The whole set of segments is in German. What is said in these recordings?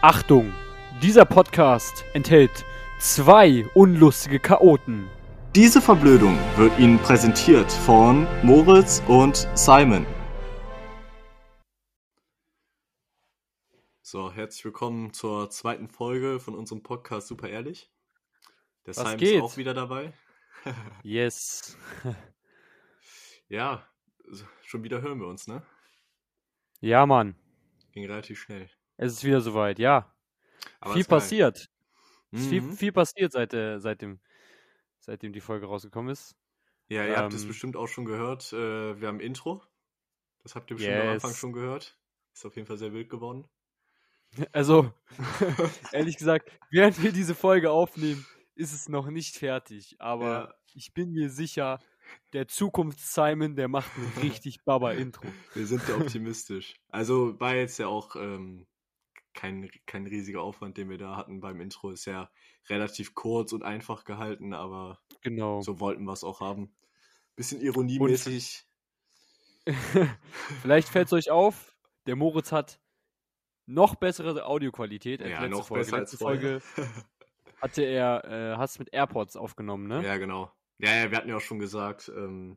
Achtung, dieser Podcast enthält zwei unlustige Chaoten. Diese Verblödung wird Ihnen präsentiert von Moritz und Simon. So, herzlich willkommen zur zweiten Folge von unserem Podcast Super Ehrlich. Der Was Simon geht? ist auch wieder dabei. Yes. Ja, schon wieder hören wir uns, ne? Ja, Mann. Ging relativ schnell. Es ist wieder soweit, ja. Aber viel passiert. Ist viel, Mhm. viel passiert, seit, äh, seitdem, seitdem die Folge rausgekommen ist. Ja, ihr habt es ähm, bestimmt auch schon gehört. Äh, wir haben ein Intro. Das habt ihr bestimmt am Anfang Yes. schon gehört. Ist auf jeden Fall sehr wild geworden. Also, ehrlich gesagt, während wir diese Folge aufnehmen, ist es noch nicht fertig. Aber Ja. ich bin mir sicher, der Zukunfts-Simon, der macht ein richtig Baba-Intro. Wir sind ja optimistisch. Also war jetzt ja auch ähm, kein, kein riesiger Aufwand, den wir da hatten beim Intro. Ist ja relativ kurz und einfach gehalten, aber Genau. so wollten wir es auch haben. Bisschen ironiemäßig. Vielleicht fällt es euch auf, der Moritz hat noch bessere Audioqualität als Ja, letzte noch Folge. besser als letzte Folge hatte er, äh, es mit AirPods aufgenommen, ne? Ja, genau. Ja, ja, wir hatten ja auch schon gesagt, ähm,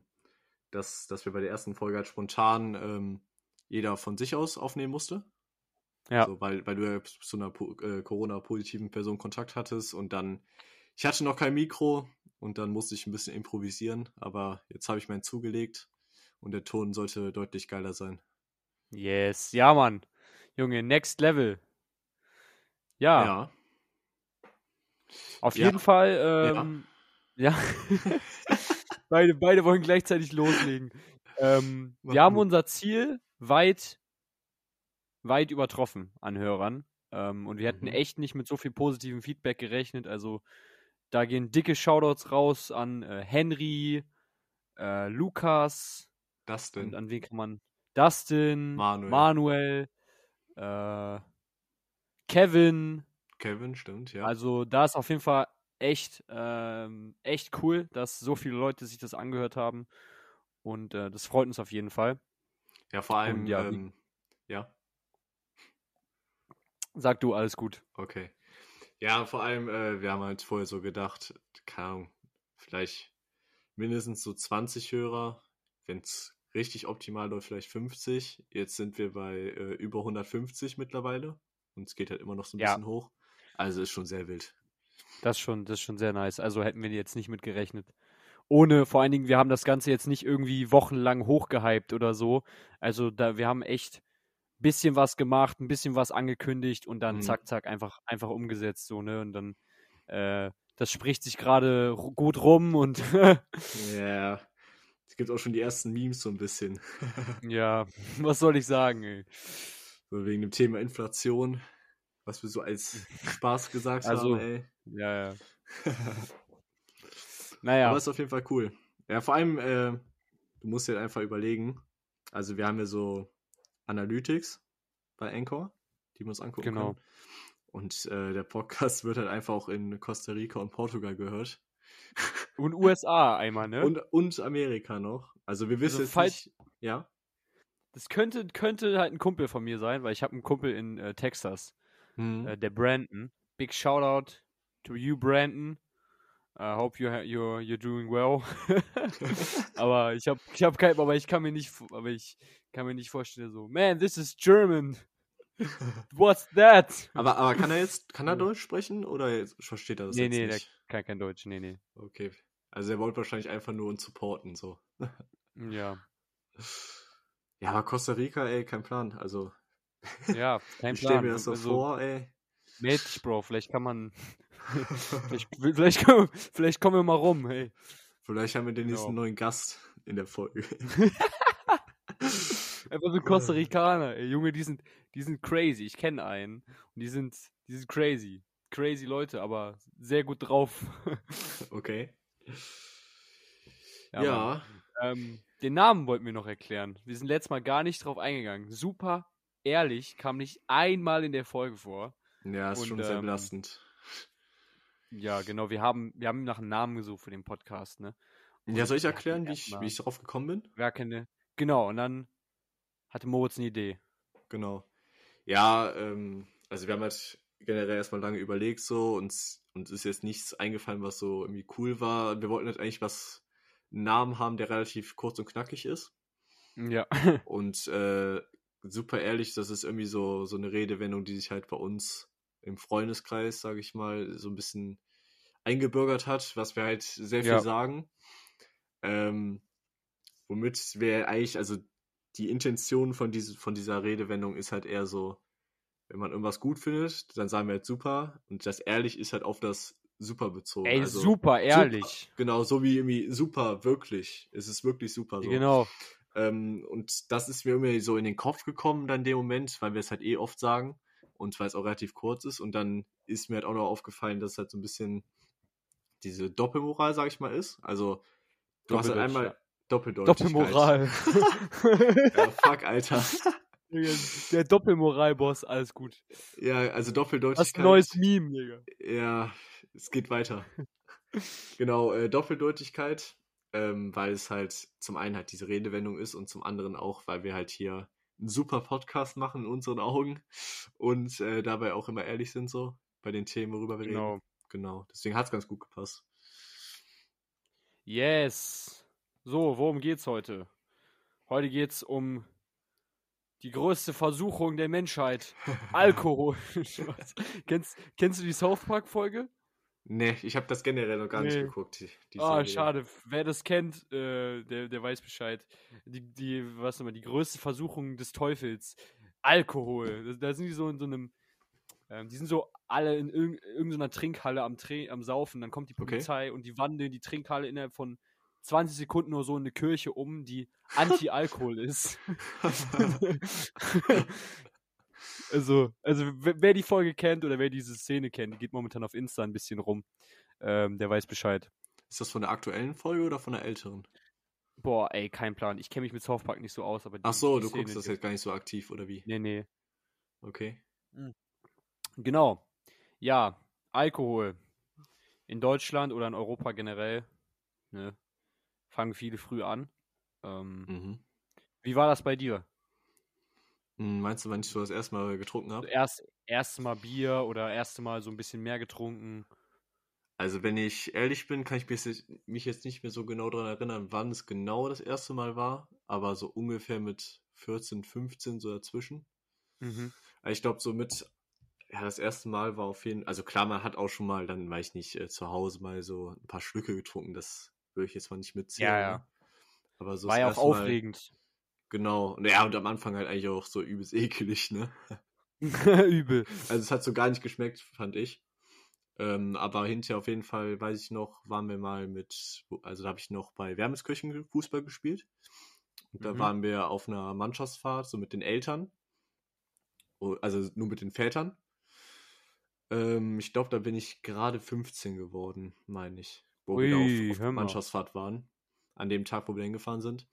dass, dass wir bei der ersten Folge halt spontan ähm, jeder von sich aus aufnehmen musste. Ja. So, weil, weil du ja zu einer äh, Corona-positiven Person Kontakt hattest und dann, ich hatte noch kein Mikro und dann musste ich ein bisschen improvisieren, aber jetzt habe ich meinen zugelegt und der Ton sollte deutlich geiler sein. Yes, ja, Mann. Junge, next level. Ja, Ja. auf Ja. jeden Fall. Ähm, ja. beide, beide wollen gleichzeitig loslegen. Ähm, wir haben unser Ziel weit, weit übertroffen an Hörern. Ähm, und wir hätten Mhm. echt nicht mit so viel positivem Feedback gerechnet. Also da gehen dicke Shoutouts raus an äh, Henry, äh, Lukas, Das und an wen kann man? Dustin, Manuel. Manuel äh, Kevin. Kevin, stimmt, ja. Also da ist auf jeden Fall echt, ähm, echt cool, dass so viele Leute sich das angehört haben. Und äh, das freut uns auf jeden Fall. ja, vor allem, und ja, ähm, ja. Sag du, alles gut. Okay. Ja, vor allem, äh, wir haben halt vorher so gedacht, keine Ahnung, vielleicht mindestens so 20 Hörer, wenn es richtig optimal läuft, vielleicht 50. Jetzt sind wir bei äh, über 150 mittlerweile und es geht halt immer noch so ein Ja. bisschen hoch. Also ist schon sehr wild. Das ist schon, das ist schon sehr nice. Also hätten wir jetzt nicht mit gerechnet. Ohne, vor allen Dingen, wir haben das Ganze jetzt nicht irgendwie wochenlang hochgehypt oder so. Also da, wir haben echt bisschen was gemacht, ein bisschen was angekündigt und dann Mhm. zack, zack, einfach, einfach umgesetzt, so, ne? Und dann, äh, das spricht sich gerade gut rum und Ja. Es gibt auch schon die ersten Memes so ein bisschen. ja, was soll ich sagen, ey? so wegen dem Thema Inflation, was wir so als Spaß gesagt Also, haben, ey. Ja, ja. Naja, Aber ist auf jeden Fall cool. Ja, vor allem, äh, du musst dir halt einfach überlegen. Also, wir haben ja so Analytics bei Anchor, die wir uns angucken Genau. können. Und äh, der Podcast wird halt einfach auch in Costa Rica und Portugal gehört. und USA einmal, ne? Und, und Amerika noch. Also, wir wissen Also, jetzt falls- nicht. Ja. Das könnte, könnte halt ein Kumpel von mir sein, weil ich habe einen Kumpel in äh, Texas. Mhm. äh, der Brandon. Big shout out to you, Brandon. I hope you you're, you're doing well. aber ich habe ich hab kein, aber ich kann mir nicht, aber ich kann mir nicht vorstellen so, man, this is German. What's that? aber, aber kann er jetzt, kann er Deutsch sprechen oder versteht er das nee, jetzt nee, der nicht? kann kein Deutsch, nee, nee. Okay. Also, er wollte wahrscheinlich einfach nur uns supporten, so. Ja, Ja, aber Costa Rica, ey, kein Plan. Also, ja, kein ich stelle Plan. mir das so Also, vor, ey. Mädchen, Bro, vielleicht kann man, vielleicht, vielleicht, kommen- vielleicht kommen wir mal rum, hey. Vielleicht haben wir den nächsten Genau. neuen Gast in der Folge. Einfach so Costa Ricaner, ey, Junge, die sind, die sind crazy. Ich kenne einen. Und die sind, die sind crazy. Crazy Leute, aber sehr gut drauf. Okay. Ja, Ja, ähm, den Namen wollten wir noch erklären. Wir sind letztes Mal gar nicht drauf eingegangen. Super ehrlich, kam nicht einmal in der Folge vor. ja, ist Und, schon sehr ähm, belastend. Ja, genau, wir haben, wir haben nach einem Namen gesucht für den Podcast, ne? Ja, soll ich hatten erklären, wie ich, wie ich darauf gekommen bin? Gar keine. Genau, und dann hatte Moritz eine Idee. Genau. Ja, ähm, also wir haben halt generell erstmal lange überlegt so und uns ist jetzt nichts eingefallen, was so irgendwie cool war. Wir wollten halt eigentlich was, einen Namen haben, der relativ kurz und knackig ist. Ja. Und äh, super ehrlich, das ist irgendwie so, so eine Redewendung, die sich halt bei uns im Freundeskreis, sage ich mal, so ein bisschen eingebürgert hat, was wir halt sehr viel Ja. sagen. Ähm, womit wir eigentlich, also die Intention von, diese, von dieser Redewendung ist halt eher so, wenn man irgendwas gut findet, dann sagen wir halt super. Und das ehrlich ist halt auf das super bezogen. Ey, also, super ehrlich. Genau, so wie irgendwie super, wirklich. Es ist wirklich super so. Genau. Ähm, und das ist mir irgendwie so in den Kopf gekommen dann in dem Moment, weil wir es halt eh oft sagen und weil es auch relativ kurz ist. Und dann ist mir halt auch noch aufgefallen, dass es halt so ein bisschen diese Doppelmoral, sag ich mal, ist. Also du hast halt Doppeldeutig, einmal ja. Doppeldeutigkeit. Doppelmoral. Ja, fuck, Alter. Der Doppelmoral-Boss, alles gut. Ja, also Das Doppeldeutigkeit. ist ein neues Meme, Digga. Ja, es geht weiter. genau, äh, Doppeldeutigkeit, ähm, weil es halt zum einen halt diese Redewendung ist und zum anderen auch, weil wir halt hier einen super Podcast machen in unseren Augen und äh, dabei auch immer ehrlich sind so bei den Themen, worüber wir Genau. reden. Genau, deswegen hat es ganz gut gepasst. Yes. So, worum geht's heute? Heute geht's um die größte Versuchung der Menschheit. Alkohol. Kennst, kennst du die South Park-Folge? Nee, ich habe das generell noch gar nicht Nee. geguckt. Die, die Ah, Serie. schade. Wer das kennt, äh, der, der weiß Bescheid. Die, die, was nochmal, die größte Versuchung des Teufels. Alkohol. Da, da sind die so in so einem, ähm, die sind so alle in irg irgendeiner Trinkhalle am, Tre am Saufen. Dann kommt die Okay. Polizei und die wandeln die Trinkhalle innerhalb von 20 Sekunden nur so in eine Kirche um, die Anti-Alkohol ist. also, also wer die Folge kennt oder wer diese Szene kennt, die geht momentan auf Insta ein bisschen rum. Ähm, der weiß Bescheid. Ist das von der aktuellen Folge oder von der älteren? Boah, ey, kein Plan. Ich kenne mich mit South Park nicht so aus, aber die, Ach so, du Szene, guckst das jetzt gar nicht so aktiv oder wie? Nee, nee. Okay. Genau. Ja, Alkohol. In Deutschland oder in Europa generell, ne, fangen viele früh an. Ähm, Mhm. Wie war das bei dir? Hm, Meinst du, wann ich so das erste Mal getrunken habe? Erst erste Mal Bier oder erste Mal so ein bisschen mehr getrunken? Also, wenn ich ehrlich bin, kann ich mich jetzt, nicht mehr so genau daran erinnern, wann es genau das erste Mal war, aber so ungefähr mit 14, 15 so dazwischen. Mhm. Also ich glaube, so mit, ja, das erste Mal war auf jeden Fall, also klar, man hat auch schon mal, dann weiß ich nicht, äh, zu Hause mal so ein paar Schlücke getrunken, das würde ich jetzt mal nicht mitzählen. Ja, ja. ne? Aber so War ja auch erste Mal- aufregend. Genau. Und ja, und am Anfang halt eigentlich auch so übelst ekelig, ne? Übel. Also es hat so gar nicht geschmeckt, fand ich. Ähm, aber hinterher auf jeden Fall, weiß ich noch, waren wir mal mit, also da habe ich noch bei Wermeskirchen Fußball gespielt. Und da Mhm. waren wir auf einer Mannschaftsfahrt, so mit den Eltern. Oh, Also nur mit den Vätern. Ähm, ich glaube, da bin ich gerade 15 geworden, meine ich. Wo wir Ui, auf, auf mal. Mannschaftsfahrt waren. An dem Tag, wo wir hingefahren sind.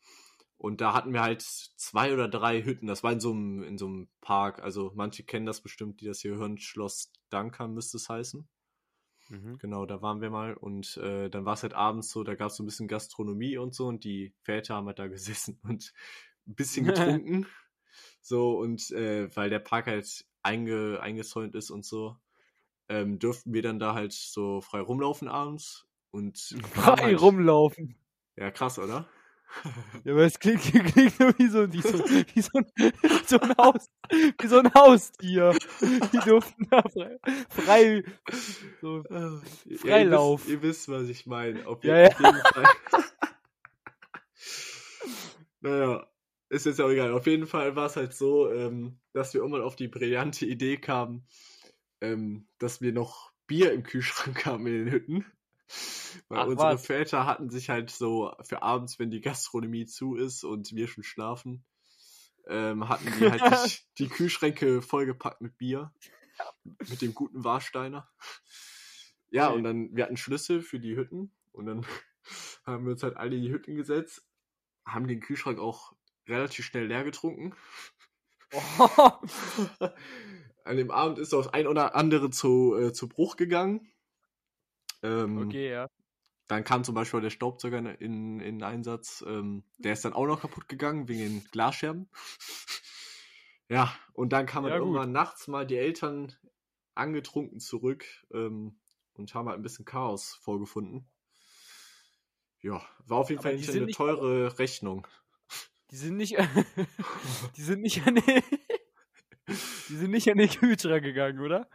Und da hatten wir halt zwei oder drei Hütten. Das war in so einem, in so einem Park. Also manche kennen das bestimmt, die das hier hören. Schloss Duncan müsste es heißen. Mhm. Genau, da waren wir mal. Und äh, dann war es halt abends so, da gab es so ein bisschen Gastronomie und so. Und die Väter haben halt da gesessen und ein bisschen getrunken. so, und äh, weil der Park halt einge, eingezäunt ist und so, ähm, durften wir dann da halt so frei rumlaufen abends. Und Frei halt, rumlaufen. Ja, krass, oder? Ja, aber es klingt, klingt nur wie so, wie so, wie so, ein, so ein Haus, wie so ein Haustier. Die durften da frei, frei so. Ja, Freilauf. Ihr wisst, ihr wisst, was ich meine. Auf, Ja, je- ja. auf jeden Fall. naja, ist jetzt auch egal. Auf jeden Fall war es halt so, ähm, dass wir irgendwann auf die brillante Idee kamen, ähm, dass wir noch Bier im Kühlschrank haben in den Hütten. Weil Ach, unsere was? Väter hatten sich halt so für abends, wenn die Gastronomie zu ist und wir schon schlafen, ähm, hatten die halt die, die Kühlschränke vollgepackt mit Bier. Mit dem guten Warsteiner. Ja, Okay. und dann, wir hatten Schlüssel für die Hütten und dann haben wir uns halt alle in die Hütten gesetzt, haben den Kühlschrank auch relativ schnell leer getrunken. Oh, An dem Abend ist auch das ein oder andere zu, äh, zu Bruch gegangen. Ähm, okay, ja. Dann kam zum Beispiel der Staubsauger in, in Einsatz. Ähm, der ist dann auch noch kaputt gegangen wegen den Glasscherben. Ja, und dann kamen Ja, irgendwann nachts mal die Eltern angetrunken zurück ähm, und haben halt ein bisschen Chaos vorgefunden. Ja, war auf jeden Aber Fall eine teure Rechnung. Die sind nicht, die sind nicht an den, die sind nicht an den Kühlschrank gegangen, oder?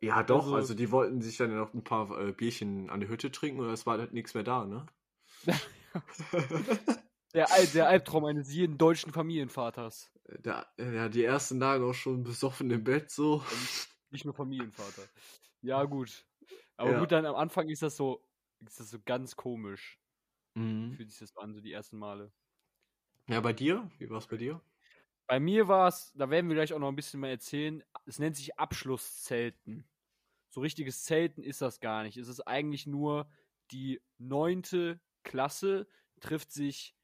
Ja, doch, Also- also, die wollten sich dann noch ein paar äh, Bierchen an der Hütte trinken und es war halt nichts mehr da, ne? Der, Al- der Albtraum eines jeden deutschen Familienvaters. Da, ja, die ersten Tage auch schon besoffen im Bett so. Nicht nur Familienvater. Ja, gut. Aber Ja. gut, dann am Anfang ist das so, ist das so ganz komisch. Mhm. Fühlt sich das so an, so die ersten Male. Ja, bei dir? Wie war es bei dir? Bei mir war es, da werden wir gleich auch noch ein bisschen mehr erzählen, es nennt sich Abschlusszelten. So richtiges Zelten ist das gar nicht. Es ist eigentlich nur die neunte Klasse trifft sich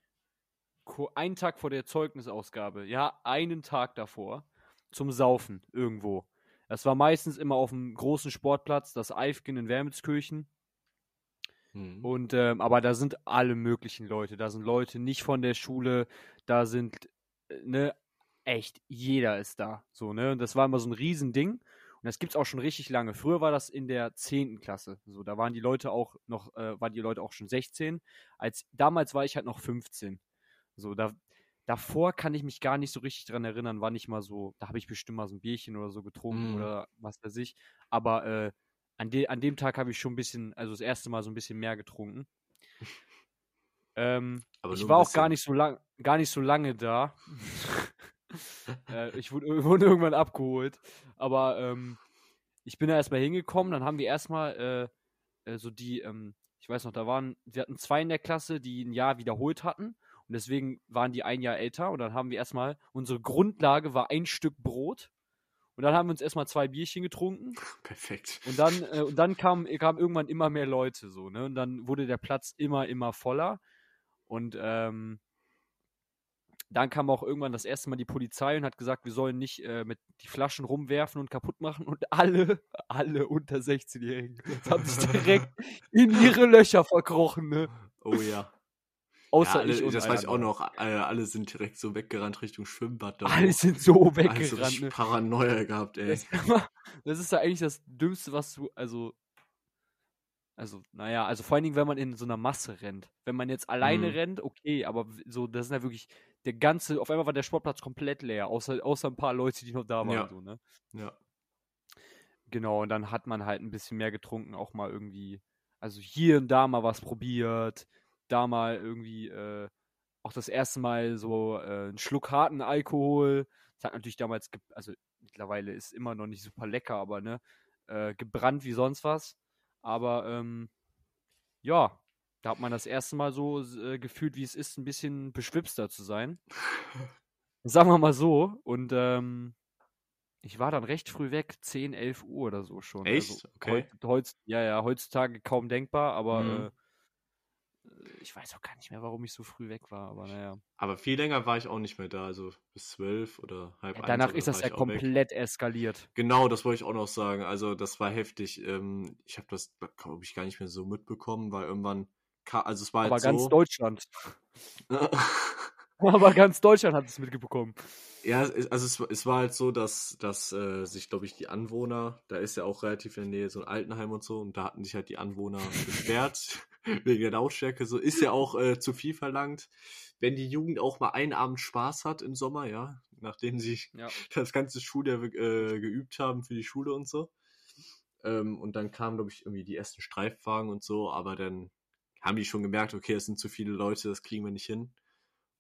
einen Tag vor der Zeugnisausgabe, ja, einen Tag davor, zum Saufen irgendwo. Das war meistens immer auf dem großen Sportplatz, das Eifgen in Wermelskirchen. Mhm. Und ähm, aber da sind alle möglichen Leute. Da sind Leute nicht von der Schule, da sind, äh, ne, echt, jeder ist da. So, ne? Und das war immer so ein Riesending. Und das gibt's auch schon richtig lange. Früher war das in der 10. Klasse. So, da waren die Leute auch noch, äh, waren die Leute auch schon 16. Als damals war ich halt noch 15. So, da, davor kann ich mich gar nicht so richtig dran erinnern, wann ich mal so, da habe ich bestimmt mal so ein Bierchen oder so getrunken Mhm. oder was weiß ich. Aber äh, an, de an dem Tag habe ich schon ein bisschen, also das erste Mal so ein bisschen mehr getrunken. ähm, Aber ich war auch gar nicht so lang, gar nicht so lange da. äh, ich wurde, wurde irgendwann abgeholt. Aber ähm, ich bin da erstmal hingekommen, dann haben wir erstmal äh, äh, so die, ähm, ich weiß noch, da waren, wir hatten zwei in der Klasse, die ein Jahr wiederholt hatten. Und deswegen waren die ein Jahr älter. Und dann haben wir erstmal, unsere Grundlage war ein Stück Brot. Und dann haben wir uns erstmal zwei Bierchen getrunken. Perfekt. Und dann, äh, und dann kamen kam irgendwann immer mehr Leute so, ne? Und dann wurde der Platz immer, immer voller. Und ähm, dann kam auch irgendwann das erste Mal die Polizei und hat gesagt, wir sollen nicht äh, mit die Flaschen rumwerfen und kaputt machen. Und alle, alle unter 16-Jährigen haben sich direkt in ihre Löcher verkrochen, ne? Oh ja. Außer ja alle, ich und das weiß ich auch noch. Äh, alle sind direkt so weggerannt Richtung Schwimmbad. da Alle sind so also weggerannt, richtig ne? Paranoia gehabt, ey. Das, das ist ja eigentlich das Dümmste, was du, also, also, naja, also vor allen Dingen, wenn man in so einer Masse rennt. Wenn man jetzt alleine Mhm. rennt, okay, aber so, das sind ja wirklich, der ganze, auf einmal war der Sportplatz komplett leer, außer, außer ein paar Leute, die noch da waren, Ja. so, ne? Ja. Genau, und dann hat man halt ein bisschen mehr getrunken, auch mal irgendwie, also hier und da mal was probiert, da mal irgendwie, äh, auch das erste Mal so äh, einen Schluck harten Alkohol. Das hat natürlich damals, also mittlerweile ist immer noch nicht super lecker, aber ne, äh, gebrannt wie sonst was. Aber ähm, ja, da hat man das erste Mal so äh, gefühlt, wie es ist, ein bisschen beschwipster zu sein. Sagen wir mal so. Und ähm, ich war dann recht früh weg, 10, 11 Uhr oder so schon. Echt? Also, Okay. heut, heutz, ja, ja, heutzutage kaum denkbar, aber Mhm. äh, ich weiß auch gar nicht mehr, warum ich so früh weg war, aber naja. Aber viel länger war ich auch nicht mehr da, also bis zwölf oder halb Ja, danach ist das ja auch weg. komplett eskaliert. Genau, das wollte ich auch noch sagen. Also das war heftig. Ähm, ich habe das, glaube ich, gar nicht mehr so mitbekommen, weil irgendwann, also es war Aber halt ganz so. Deutschland. Aber ganz Deutschland hat es mitbekommen. Ja, also es, es war halt so, dass, dass äh, sich, glaube ich, die Anwohner, da ist ja auch relativ in der Nähe so ein Altenheim und so, und da hatten sich halt die Anwohner beschwert wegen der Lautstärke. So ist ja auch äh, zu viel verlangt. Wenn die Jugend auch mal einen Abend Spaß hat im Sommer, ja, nachdem sie Ja. das ganze Schuljahr äh, geübt haben für die Schule und so. Ähm, und dann kamen, glaube ich, irgendwie die ersten Streifwagen und so, aber dann haben die schon gemerkt, okay, es sind zu viele Leute, das kriegen wir nicht hin.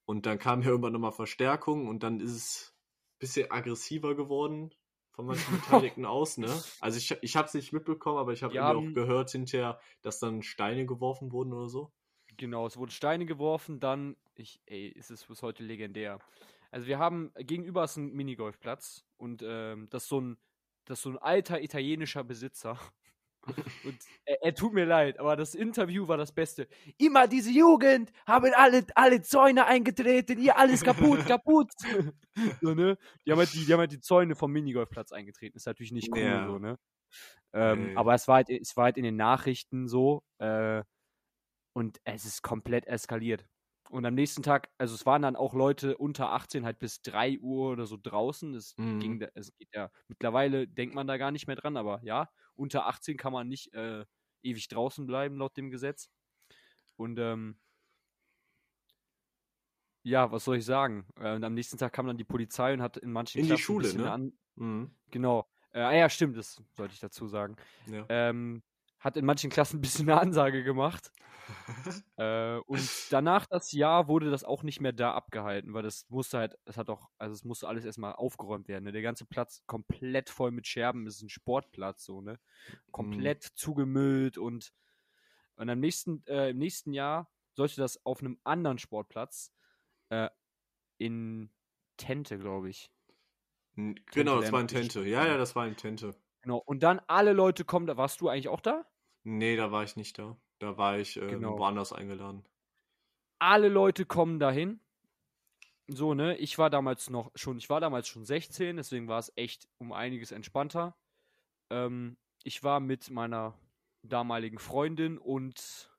Und dann kam ja irgendwann nochmal Verstärkung und dann ist es ein bisschen aggressiver geworden von manchen Beteiligten aus, ne? Also ich, ich habe es nicht mitbekommen, aber ich habe irgendwie auch gehört hinterher, dass dann Steine geworfen wurden oder so. Genau, es wurden Steine geworfen, dann, ich, ey, es ist bis heute legendär. Also wir haben, gegenüber ist ein Minigolfplatz und ähm, das ist so ein, das ist so ein alter italienischer Besitzer. Und er, er tut mir leid, aber das Interview war das Beste. Immer diese Jugend haben alle, alle Zäune eingetreten, ihr alles kaputt, kaputt. so, ne? Die haben halt die, die, haben halt die Zäune vom Minigolfplatz eingetreten. Ist natürlich nicht cool, Ja. so, ne? Ähm, Nee. Aber es war, halt, es war halt in den Nachrichten so, äh, und es ist komplett eskaliert. Und am nächsten Tag, also es waren dann auch Leute unter 18 halt bis 3 Uhr oder so draußen. Es Mhm. ging, es geht ja, mittlerweile denkt man da gar nicht mehr dran, aber ja, unter 18 kann man nicht äh, ewig draußen bleiben laut dem Gesetz. Und ähm, ja, was soll ich sagen? Äh, und am nächsten Tag kam dann die Polizei und hat in manchen In die Klassen ein Schule, ne? An Mhm. genau. Äh, ah ja, stimmt, das sollte ich dazu sagen. Ja. Ähm, hat in manchen Klassen ein bisschen eine Ansage gemacht. Äh, und danach das Jahr wurde das auch nicht mehr da abgehalten, weil das musste halt, es hat auch, also es musste alles erstmal aufgeräumt werden. Ne? Der ganze Platz komplett voll mit Scherben, es ist ein Sportplatz, so, ne? Komplett zugemüllt und, und am nächsten, äh, im nächsten Jahr sollte das auf einem anderen Sportplatz äh, in Tente, glaube ich. Genau, das war in Tente. Ja, ja, das war in Tente. Genau. Und dann alle Leute kommen, da warst du eigentlich auch da? Nee, da war ich nicht da. Da war ich äh, Genau. woanders eingeladen. alle Leute kommen dahin. So, ne? Ich war damals noch schon, ich war damals schon 16, deswegen war es echt um einiges entspannter. Ähm, ich war mit meiner damaligen Freundin und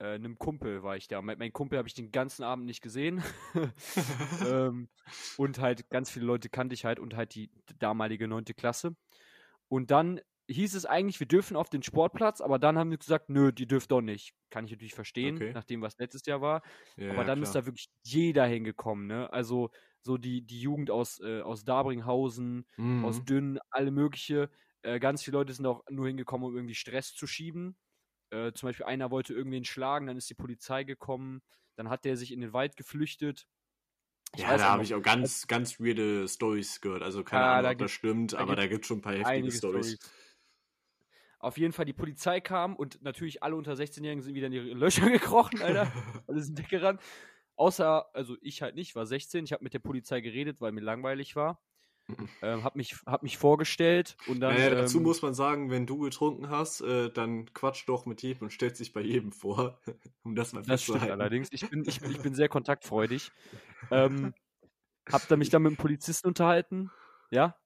äh, einem Kumpel war ich da. Mein, mein Kumpel habe ich den ganzen Abend nicht gesehen. ähm, und halt ganz viele Leute kannte ich halt und halt die damalige neunte Klasse. Und dann hieß es eigentlich, wir dürfen auf den Sportplatz, aber dann haben wir gesagt, nö, die dürft doch nicht. Kann ich natürlich verstehen, Okay. nach dem, was letztes Jahr war. Ja, aber ja, dann ist klar. da wirklich jeder hingekommen, ne? Also so die, die Jugend aus, äh, aus Dabringhausen, aus Mhm. Dünn, alle mögliche. Äh, ganz viele Leute sind auch nur hingekommen, um irgendwie Stress zu schieben. Äh, zum Beispiel einer wollte irgendwen schlagen, dann ist die Polizei gekommen, dann hat der sich in den Wald geflüchtet. Ich Ja, da habe ich auch ganz, ganz weirde Stories gehört. Also keine Ja, Ahnung, da ob das stimmt, da aber da gibt es schon ein paar heftige. Stories. Auf jeden Fall, die Polizei kam und natürlich alle unter 16-Jährigen sind wieder in ihre Löcher gekrochen, Alter. alle sind weggerannt. Außer, also ich halt nicht, war 16. Ich habe mit der Polizei geredet, weil mir langweilig war. Ähm, hab, mich, hab mich vorgestellt und dann. Naja, dazu ähm, muss man sagen, wenn du getrunken hast, äh, dann quatsch doch mit jedem und stellt sich bei jedem vor, um das mal Das stimmt allerdings. Ich bin, ich, ich bin sehr kontaktfreudig. Ähm, hab da mich dann mit dem Polizisten unterhalten. Ja?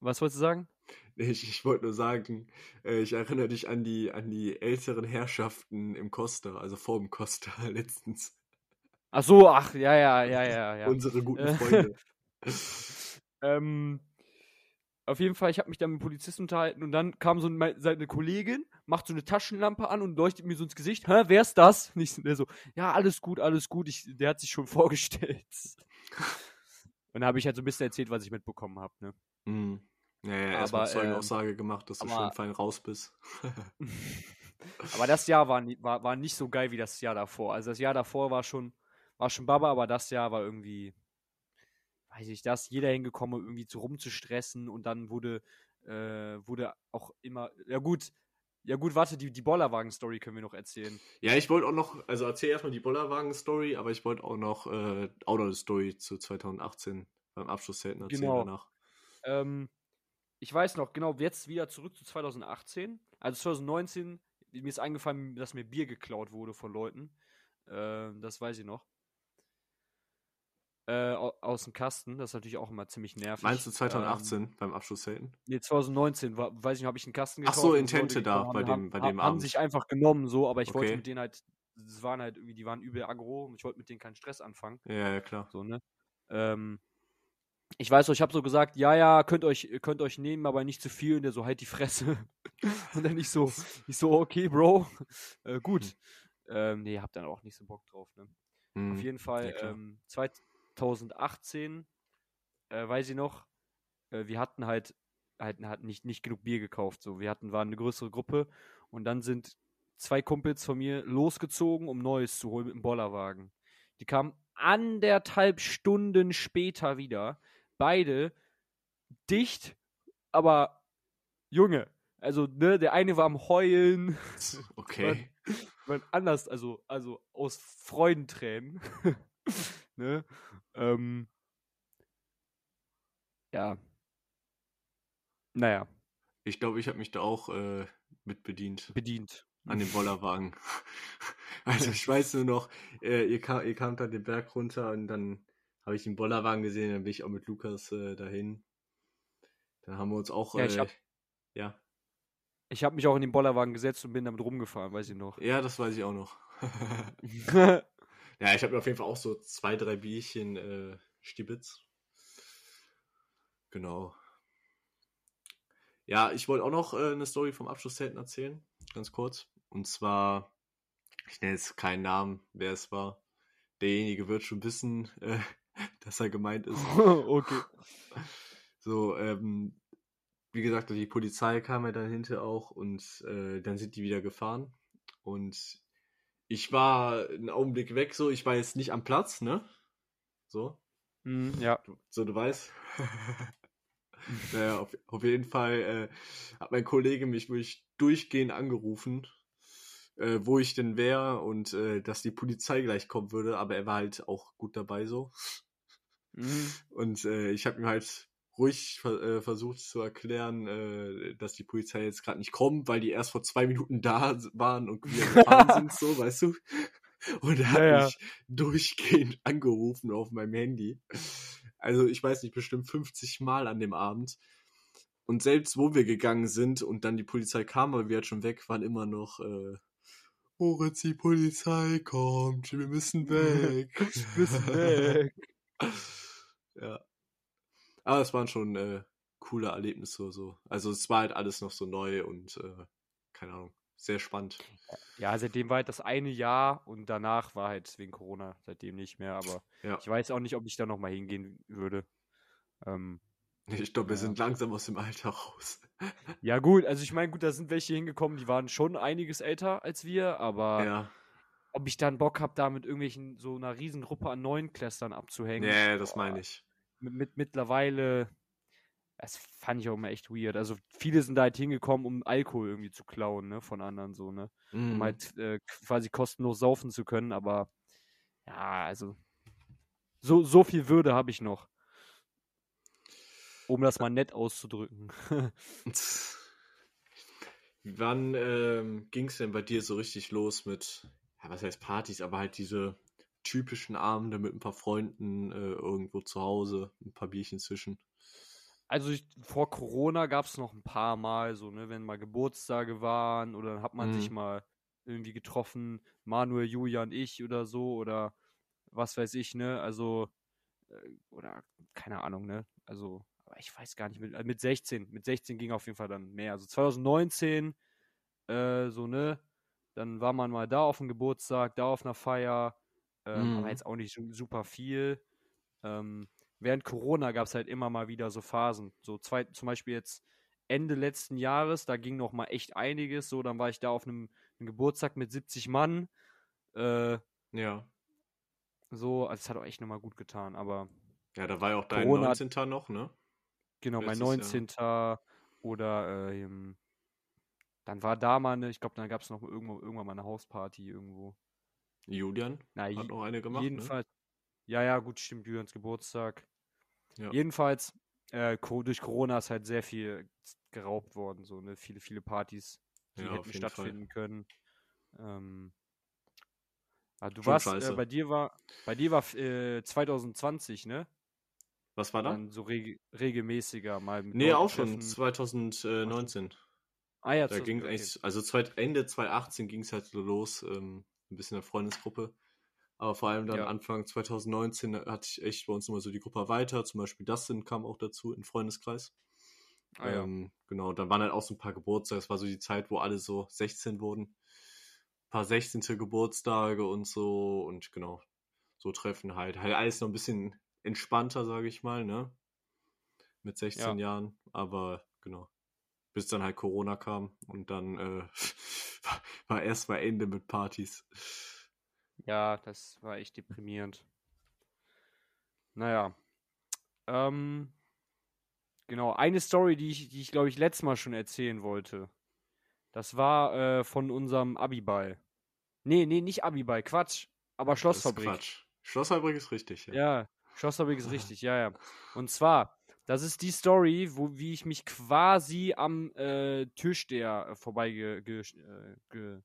Was wolltest du sagen? Ich, ich wollte nur sagen, äh, ich erinnere dich an die, an die älteren Herrschaften im Costa, also vor dem Costa letztens. Ach so, ach, ja, ja, ja, ja, ja. Unsere guten Äh, Freunde. Ähm, auf jeden Fall, ich habe mich dann mit dem Polizisten unterhalten und dann kam so mein, seine Kollegin, macht so eine Taschenlampe an und leuchtet mir so ins Gesicht. Hä, wer ist das? Und ich, der so, ja, alles gut, alles gut. Ich, der hat sich schon vorgestellt. Und dann habe ich halt so ein bisschen erzählt, was ich mitbekommen habe. Ne? Mhm. Naja, erstmal Aber, ähm, Zeugenaussage gemacht, dass du aber- schon fein raus bist. Aber das Jahr war, war, war nicht so geil wie das Jahr davor. Also das Jahr davor war schon, war schon Baba, aber das Jahr war irgendwie, weiß ich, da ist jeder hingekommen, um irgendwie zu rumzustressen und dann wurde, äh, wurde auch immer, ja gut, ja gut, warte, die, die Bollerwagen-Story können wir noch erzählen. Ja, ich wollte auch noch, also erzähl erstmal die Bollerwagen-Story, aber ich wollte auch noch äh, auch noch eine Story zu 2018 beim Abschlusszelten erzählen Genau. danach. Ähm, ich weiß noch, genau, jetzt wieder zurück zu 2018. Also 2019, mir ist eingefallen, dass mir Bier geklaut wurde von Leuten. Ähm, das weiß ich noch. Äh, au- aus dem Kasten, das ist natürlich auch immer ziemlich nervig. Meinst du 2018 Ähm, beim Abschlusszelten? nee, 2019, war, weiß ich nicht, habe ich einen Kasten Ach gekauft. so, und in Leute Tente da, bei haben, dem- bei haben, dem haben Abend. sich einfach genommen, so, aber ich wollte Okay. mit denen halt, das waren halt irgendwie, die waren übel aggro und ich wollte mit denen keinen Stress anfangen. Ja, ja, klar. So, ne? Ähm, ich weiß noch, ich habe so gesagt, ja, ja, könnt euch, könnt euch nehmen, aber nicht zu viel. Und der so, halt die Fresse. Und dann ich so, ich so, okay, Bro, äh, gut. Ähm, nee, hab dann auch nicht so Bock drauf, ne? Mhm. Auf jeden Fall, ja, ähm, 2018, äh, weiß ich noch, äh, wir hatten halt, halt, halt nicht, nicht genug Bier gekauft. So. Wir hatten, waren eine größere Gruppe und dann sind zwei Kumpels von mir losgezogen, um Neues zu holen mit dem Bollerwagen. Die kamen anderthalb Stunden später wieder. Beide dicht, aber Junge. Also, ne, der eine war am Heulen, Okay. man anders, also, also aus Freudentränen. ne? Ähm, ja. Naja, Ich glaube, ich habe mich da auch äh, mit bedient bedient. an dem Bollerwagen. also ich weiß nur noch, äh, ihr, kam, ihr kamt dann den Berg runter und dann habe ich den Bollerwagen gesehen, dann bin ich auch mit Lukas äh, dahin. Dann haben wir uns auch. Ja, ich äh, hab- ja. Ich habe mich auch in den Bollerwagen gesetzt und bin damit rumgefahren, weiß ich noch. ja, das weiß ich auch noch. Ja, ich habe mir auf jeden Fall auch so zwei, drei Bierchen äh, Stibitz. Genau. Ja, ich wollte auch noch äh, eine Story vom Abschlusszelten erzählen, ganz kurz. Und zwar, ich nenne jetzt keinen Namen, wer es war. Derjenige wird schon wissen, äh, dass er gemeint ist. okay. So, ähm, wie gesagt, die Polizei kam ja dann hinter auch und äh, dann sind die wieder gefahren. Und ich war einen Augenblick weg, so, ich war jetzt nicht am Platz, ne? So. Mm, ja. So, du weißt. naja, auf, auf jeden Fall äh, hat mein Kollege mich wirklich durchgehend angerufen, äh, wo ich denn wäre und äh, dass die Polizei gleich kommen würde, aber er war halt auch gut dabei so. Mhm. Und äh, ich habe ihm halt ruhig äh, versucht zu erklären, äh, dass die Polizei jetzt gerade nicht kommt, weil die erst vor zwei Minuten da waren und wieder gefahren sind, so, weißt du? Und er hat Ja, ja. mich durchgehend angerufen auf meinem Handy. Also ich weiß nicht, bestimmt 50 Mal an dem Abend. Und selbst wo wir gegangen sind und dann die Polizei kam, weil wir halt schon weg waren, immer noch, äh, Moritz, die Polizei kommt, wir müssen weg. Wir müssen weg. ja. Aber es waren schon äh, coole Erlebnisse so. Also es war halt alles noch so neu und äh, keine Ahnung, sehr spannend. Ja, seitdem war halt das eine Jahr und danach war halt wegen Corona seitdem nicht mehr, aber Ja. ich weiß auch nicht, ob ich da nochmal hingehen würde. Ähm, Ich glaube, wir Ja. sind langsam aus dem Alter raus. ja, gut, also ich meine, gut, da sind welche hingekommen, die waren schon einiges älter als wir, aber ja. ob ich dann Bock habe, da mit irgendwelchen so einer Riesengruppe an Neunklässlern abzuhängen. Nee, das meine ich. Mit, mit, mittlerweile, das fand ich auch immer echt weird. Also viele sind da halt hingekommen, um Alkohol irgendwie zu klauen, ne, von anderen so, ne. um Mhm. halt äh, quasi kostenlos saufen zu können, aber ja, also so, so viel Würde habe ich noch. Um das mal nett auszudrücken. Wann ähm, ging es denn bei dir so richtig los mit, ja, was heißt Partys, aber halt diese typischen Abende mit ein paar Freunden äh, irgendwo zu Hause, ein paar Bierchen zwischen? Also ich, vor Corona gab es noch ein paar Mal, so, ne, wenn mal Geburtstage waren oder dann hat man sich Mhm. mal irgendwie getroffen, Manuel, Julian, ich oder so oder was weiß ich, ne, also äh, oder keine Ahnung, ne, also aber ich weiß gar nicht, mit, äh, mit 16, mit 16 ging auf jeden Fall dann mehr, also 2019, äh, so, ne, dann war man mal da auf dem Geburtstag, da auf einer Feier, ähm, aber Mhm. jetzt auch nicht super viel. Ähm, während Corona gab es halt immer mal wieder so Phasen. So zwei, zum Beispiel jetzt Ende letzten Jahres, da ging noch mal echt einiges. So, dann war ich da auf einem, einem Geburtstag mit 70 Mann. Äh, Ja. so, also es hat auch echt nochmal gut getan. Aber Ja, da war ja auch dein Corona hat- 19. noch, ne? genau, mein Letztes Jahr. 19. oder ähm, dann war da mal eine, ich glaube, dann gab es noch irgendwo, irgendwann mal eine Hausparty irgendwo. Julian Na, hat noch eine gemacht, ne? jedenfalls, ja, ja, gut, stimmt, Julians Geburtstag. Ja. Jedenfalls, äh, durch Corona ist halt sehr viel geraubt worden, so, ne? Viele, viele Partys, die Ja, hätten jeden Fall. stattfinden können. Ähm, ah, du Schon warst, äh, bei dir war, bei dir war äh, 2020, ne? Was war da? Dann so reg regelmäßiger mal mit Nee, auch schon, treffen. 2019. Ah ja, Da ging okay. eigentlich, also zweit, Ende 2018 ging es halt los, ähm, ein bisschen in der Freundesgruppe. Aber vor allem dann Ja. Anfang 2019 hatte ich echt bei uns immer so die Gruppe weiter. Zum Beispiel Dustin kam auch dazu im Freundeskreis. Ah, ja. ähm, genau, dann waren halt auch so ein paar Geburtstage. Das war so die Zeit, wo alle so 16 wurden. Ein paar 16. Geburtstage und so und genau, so Treffen halt. Halt alles noch ein bisschen entspannter, sage ich mal, ne? Mit 16 Jahren. Aber genau. Bis dann halt Corona kam und dann äh, war erstmal Ende mit Partys. Ja, das war echt deprimierend. Naja. Ähm, genau, eine Story, die ich, die ich glaube ich, letztes Mal schon erzählen wollte. Das war äh, von unserem Abiball. Nee, nee, nicht Abiball, Quatsch. Aber Das ist Schlossfabrik. Quatsch. Schlossfabrik ist richtig, ja. Ja, Schlossfabrik ist richtig, ja, ja. Und zwar, das ist die Story, wo, wie ich mich quasi am äh, Türsteher äh, vorbei ge, ge, äh,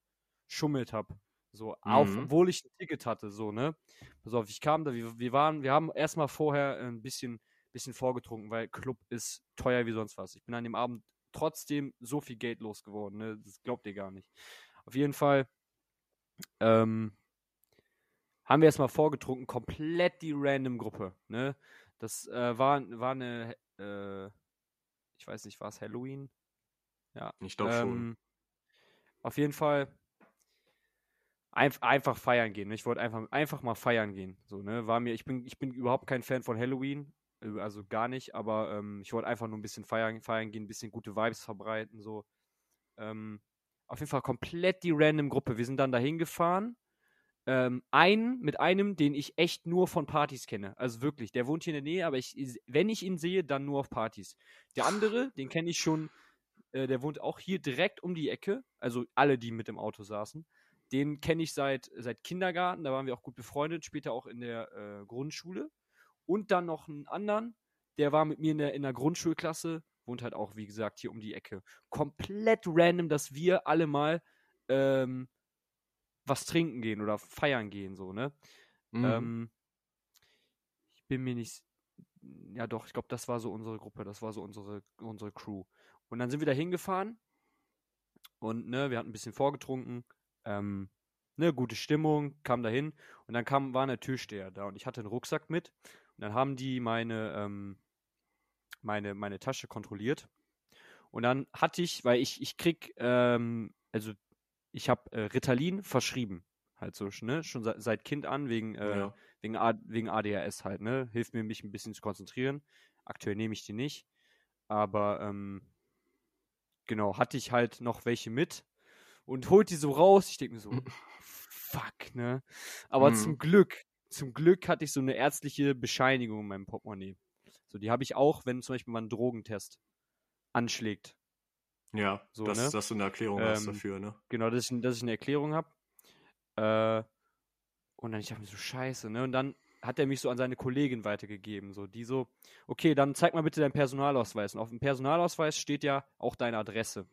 habe. So, auf, Mhm. obwohl ich ein Ticket hatte, so, ne? Pass auf, ich kam da, wir, wir waren, wir haben erstmal vorher ein bisschen, bisschen vorgetrunken, weil Club ist teuer wie sonst was. Ich bin an dem Abend trotzdem so viel Geld losgeworden, ne? Das glaubt ihr gar nicht. Auf jeden Fall, ähm, haben wir erstmal vorgetrunken, komplett die random Gruppe. Ne? Das äh, war, war eine, äh, ich weiß nicht, war es Halloween? Ja. Ich glaube ähm, schon. Auf jeden Fall einf einfach feiern gehen. Ne? Ich wollte einfach, einfach mal feiern gehen. So, ne? War mir, ich bin, ich bin überhaupt kein Fan von Halloween. äh, Also gar nicht, aber ähm, ich wollte einfach nur ein bisschen feiern, feiern gehen, ein bisschen gute Vibes verbreiten. So. Ähm, auf jeden Fall komplett die random Gruppe. Wir sind dann dahin gefahren. Ähm, einen mit einem, den ich echt nur von Partys kenne. Also wirklich, der wohnt hier in der Nähe, aber ich, wenn ich ihn sehe, dann nur auf Partys. Der andere, den kenne ich schon, äh, der wohnt auch hier direkt um die Ecke. Also alle, die mit dem Auto saßen. Den kenne ich seit, seit Kindergarten, da waren wir auch gut befreundet, später auch in der äh, Grundschule. Und dann noch einen anderen, der war mit mir in der, in der Grundschulklasse, wohnt halt auch, wie gesagt, hier um die Ecke. Komplett random, dass wir alle mal ähm, was trinken gehen oder feiern gehen, so, ne? Mhm. Ähm, ich bin mir nicht. Ja, doch, ich glaube, das war so unsere Gruppe, das war so unsere, unsere Crew. Und dann sind wir da hingefahren und, ne, wir hatten ein bisschen vorgetrunken, ähm, ne, gute Stimmung, kam da hin und dann kam, war eine Türsteher da und ich hatte einen Rucksack mit und dann haben die meine, ähm, meine, meine Tasche kontrolliert. Und dann hatte ich, weil ich, ich krieg, ähm, also ich habe äh, Ritalin verschrieben, halt so, ne, schon seit, seit Kind an, wegen, äh, Ja. wegen, A, wegen ADHS halt, ne, hilft mir, mich ein bisschen zu konzentrieren. Aktuell nehme ich die nicht, aber, ähm, genau, hatte ich halt noch welche mit und holt die so raus. Ich denke mir so, fuck, ne, aber Mhm. zum Glück, zum Glück hatte ich so eine ärztliche Bescheinigung in meinem Portemonnaie. So, die habe ich auch, wenn zum Beispiel mal ein Drogentest anschlägt. Ja, So, dass, ne? dass du eine Erklärung hast Ähm, dafür, ne? Genau, dass ich, dass ich eine Erklärung habe. Äh, und dann ich dachte mir so, scheiße, ne? Und dann hat er mich so an seine Kollegin weitergegeben. So, die so, okay, dann zeig mal bitte deinen Personalausweis. Und auf dem Personalausweis steht ja auch deine Adresse.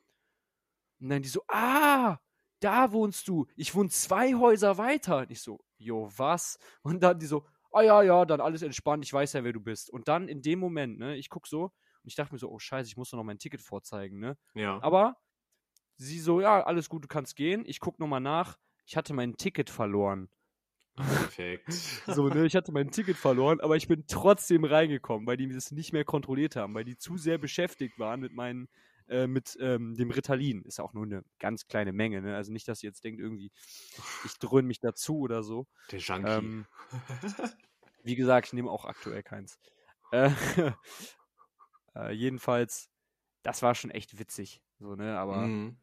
Und dann die so, ah, da wohnst du. Ich wohne zwei Häuser weiter. Und ich so, jo, was? Und dann die so, ah ja, ja, dann alles entspannt, ich weiß ja, wer du bist. Und dann in dem Moment, ne, ich guck so und ich dachte mir so, oh scheiße, ich muss doch noch mein Ticket vorzeigen, ne? Ja. Aber sie so, ja, alles gut, du kannst gehen. Ich guck nochmal nach. Ich hatte mein Ticket verloren. Perfekt. So, ne, ich hatte mein Ticket verloren, aber ich bin trotzdem reingekommen, weil die das nicht mehr kontrolliert haben, weil die zu sehr beschäftigt waren mit meinen, äh, mit ähm, dem Ritalin. Ist ja auch nur eine ganz kleine Menge, ne? Also nicht, dass ihr jetzt denkt, irgendwie, ich dröhne mich dazu oder so. Der Junkie. Ähm, wie gesagt, ich nehme auch aktuell keins. Äh, äh, jedenfalls, das war schon echt witzig. So, ne, aber Mhm.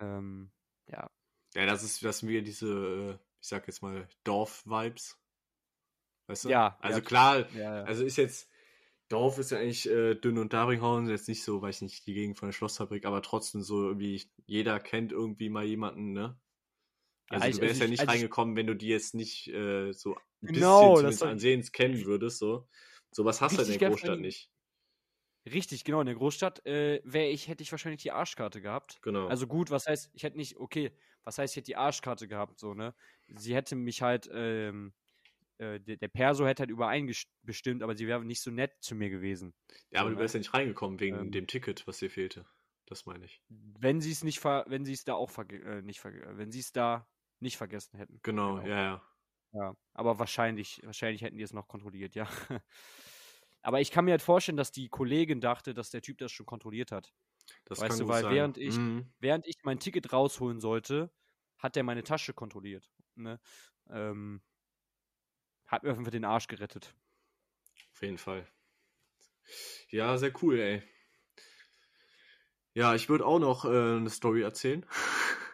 ähm, ja. Ja, das ist, das sind wieder diese, äh, ich sag jetzt mal, Dorf-Vibes. Weißt du? Ja, Also ja, klar, Ja, ja. also ist jetzt, Dorf ist ja eigentlich äh, Dünn und Daringhausen, jetzt nicht so, weiß ich nicht, die Gegend von der Schlossfabrik, aber trotzdem so irgendwie, jeder kennt irgendwie mal jemanden, ne? Ja, Also ich- du wärst also ja ich- nicht also ich- reingekommen, wenn du die jetzt nicht äh, so ein bisschen Genau, zumindest ansehens kennen würdest, so. Sowas hast du in der Großstadt nicht. Richtig, genau. In der Großstadt äh, wäre ich, hätte ich wahrscheinlich die Arschkarte gehabt. Genau. Also gut, was heißt, ich hätte nicht, okay, was heißt, ich hätte die Arschkarte gehabt, so, ne? Sie hätte mich halt, ähm, äh, der, der Perso hätte halt übereinbestimmt, aber sie wäre nicht so nett zu mir gewesen. ja, aber so, du wärst ja nicht reingekommen wegen Ähm. dem Ticket, was dir fehlte. Das meine ich. Wenn sie es nicht ver wenn sie es da auch verge äh, nicht äh, wenn sie es da nicht vergessen hätten. Genau, Genau. ja, ja. Ja, aber wahrscheinlich, wahrscheinlich hätten die es noch kontrolliert, ja. aber ich kann mir halt vorstellen, dass die Kollegin dachte, dass der Typ das schon kontrolliert hat. Das Weißt du, weil sein. während ich- Mhm. Während ich mein Ticket rausholen sollte, hat er meine Tasche kontrolliert. Ne? Ähm, hat mir auf jeden Fall den Arsch gerettet. Auf jeden Fall. Ja, sehr cool, ey. Ja, ich würde auch noch äh, eine Story erzählen.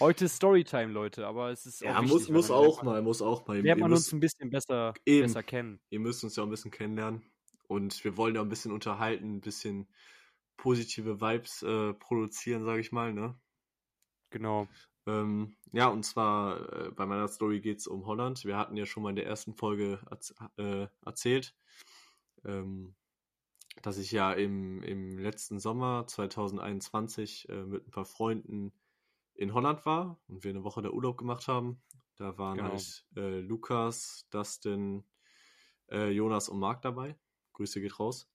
Heute ist Storytime, Leute, aber es ist Ja, auch muss, wichtig, muss auch mal, muss auch mal. lernt man müsst, uns ein bisschen besser, Eben. besser kennen. ihr müsst uns ja auch ein bisschen kennenlernen. Und wir wollen ja ein bisschen unterhalten, ein bisschen positive Vibes äh, produzieren, sage ich mal, ne? Genau. Ähm, ja, und zwar äh, bei meiner Story geht es um Holland. Wir hatten ja schon mal in der ersten Folge äh, erzählt, ähm, dass ich ja im, im letzten Sommer 2021 äh, mit ein paar Freunden in Holland war und wir eine Woche der Urlaub gemacht haben. Da waren Genau. halt äh, Lukas, Dustin, äh, Jonas und Marc dabei. Grüße geht raus.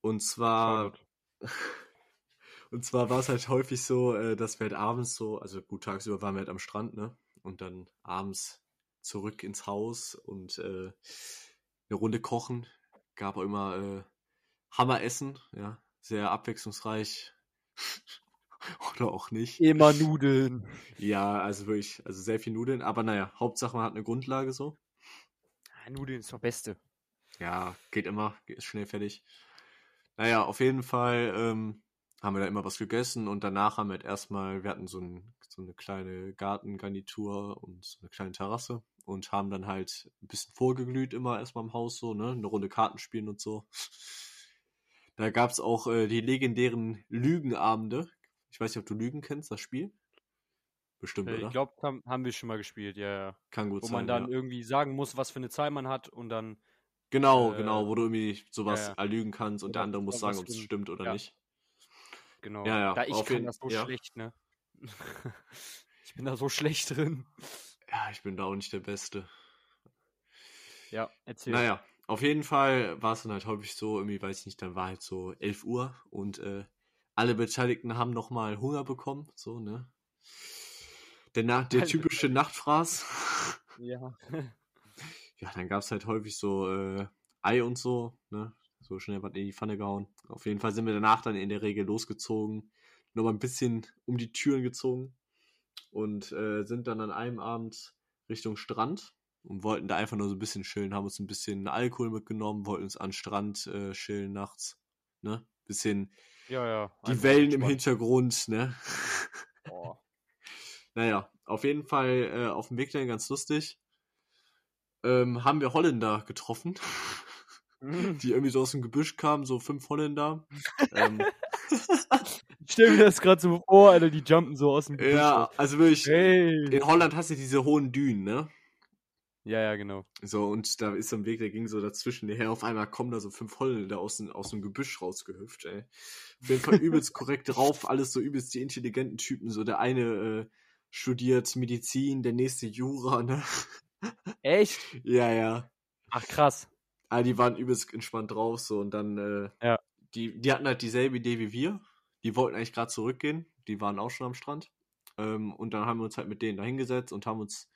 Und zwar und zwar war es halt häufig so, äh, dass wir halt abends so, also gut, tagsüber waren wir halt am Strand, ne? und dann abends zurück ins Haus und äh, eine Runde kochen. Gab auch immer äh, Hammeressen, ja, sehr abwechslungsreich. Oder auch nicht. Immer Nudeln. Ja, also wirklich, also sehr viel Nudeln. Aber naja, Hauptsache man hat eine Grundlage so. Ja, Nudeln ist doch Beste. Ja, geht immer, ist schnell fertig. Naja, auf jeden Fall ähm, haben wir da immer was gegessen und danach haben wir halt erstmal, wir hatten so, ein, so eine kleine Gartengarnitur und so eine kleine Terrasse und haben dann halt ein bisschen vorgeglüht immer erstmal im Haus so, ne, eine Runde Karten spielen und so. Da gab es auch äh, die legendären Lügenabende. Ich weiß nicht, ob du Lügen kennst, das Spiel. Bestimmt, Äh, oder? Ich glaube, haben, haben wir schon mal gespielt, ja, ja. Kann gut Wo sein. man dann ja. irgendwie sagen muss, was für eine Zahl man hat und dann. Genau, äh, genau, wo du irgendwie sowas ja. erlügen kannst und der andere muss sagen, ob es stimmt oder nicht. Genau. Ja, ja, Da ich kann jeden- das so schlecht, ne? ich bin da so schlecht drin. Ja, ich bin da auch nicht der Beste. Ja, erzähl. Naja, auf jeden Fall war es dann halt häufig so, irgendwie, weiß ich nicht, dann war halt so 11 Uhr und äh, alle Beteiligten haben nochmal Hunger bekommen, so, ne? Der, Na der typische Nachtfraß. Ja. Ja, dann gab es halt häufig so äh, Ei und so, ne? So schnell was in die Pfanne gehauen. Auf jeden Fall sind wir danach dann in der Regel losgezogen, nochmal ein bisschen um die Türen gezogen und äh, sind dann an einem Abend Richtung Strand und wollten da einfach nur so ein bisschen chillen, haben uns ein bisschen Alkohol mitgenommen, wollten uns an den Strand äh, chillen nachts, ne? Bisschen Ja, ja. die Wellen im. Hintergrund, ne? Oh. Naja, auf jeden Fall äh, auf dem Weg dahin ganz lustig. Ähm, haben wir Holländer getroffen, die irgendwie so aus dem Gebüsch kamen, so fünf Holländer. ähm, Ich stell mir das gerade so vor, Alter, die jumpen so aus dem Gebüsch ja, also wirklich, Hey. in Holland hast du diese hohen Dünen, ne? Ja, ja, genau. So, und da ist so ein Weg, der ging so dazwischen her. Auf einmal kommen da so fünf Holländer aus, dem- aus dem Gebüsch rausgehüpft, ey. Auf jeden Fall übelst korrekt drauf, alles so übelst die intelligenten Typen. So, der eine äh, studiert Medizin, der nächste Jura, ne? Echt? Ja, ja. Ach, krass. Ah, die waren übelst entspannt drauf, so, und dann, äh, Ja. die, die hatten halt dieselbe Idee wie wir. Die wollten eigentlich gerade zurückgehen. Die waren auch schon am Strand. Ähm, und dann haben wir uns halt mit denen da hingesetzt und haben uns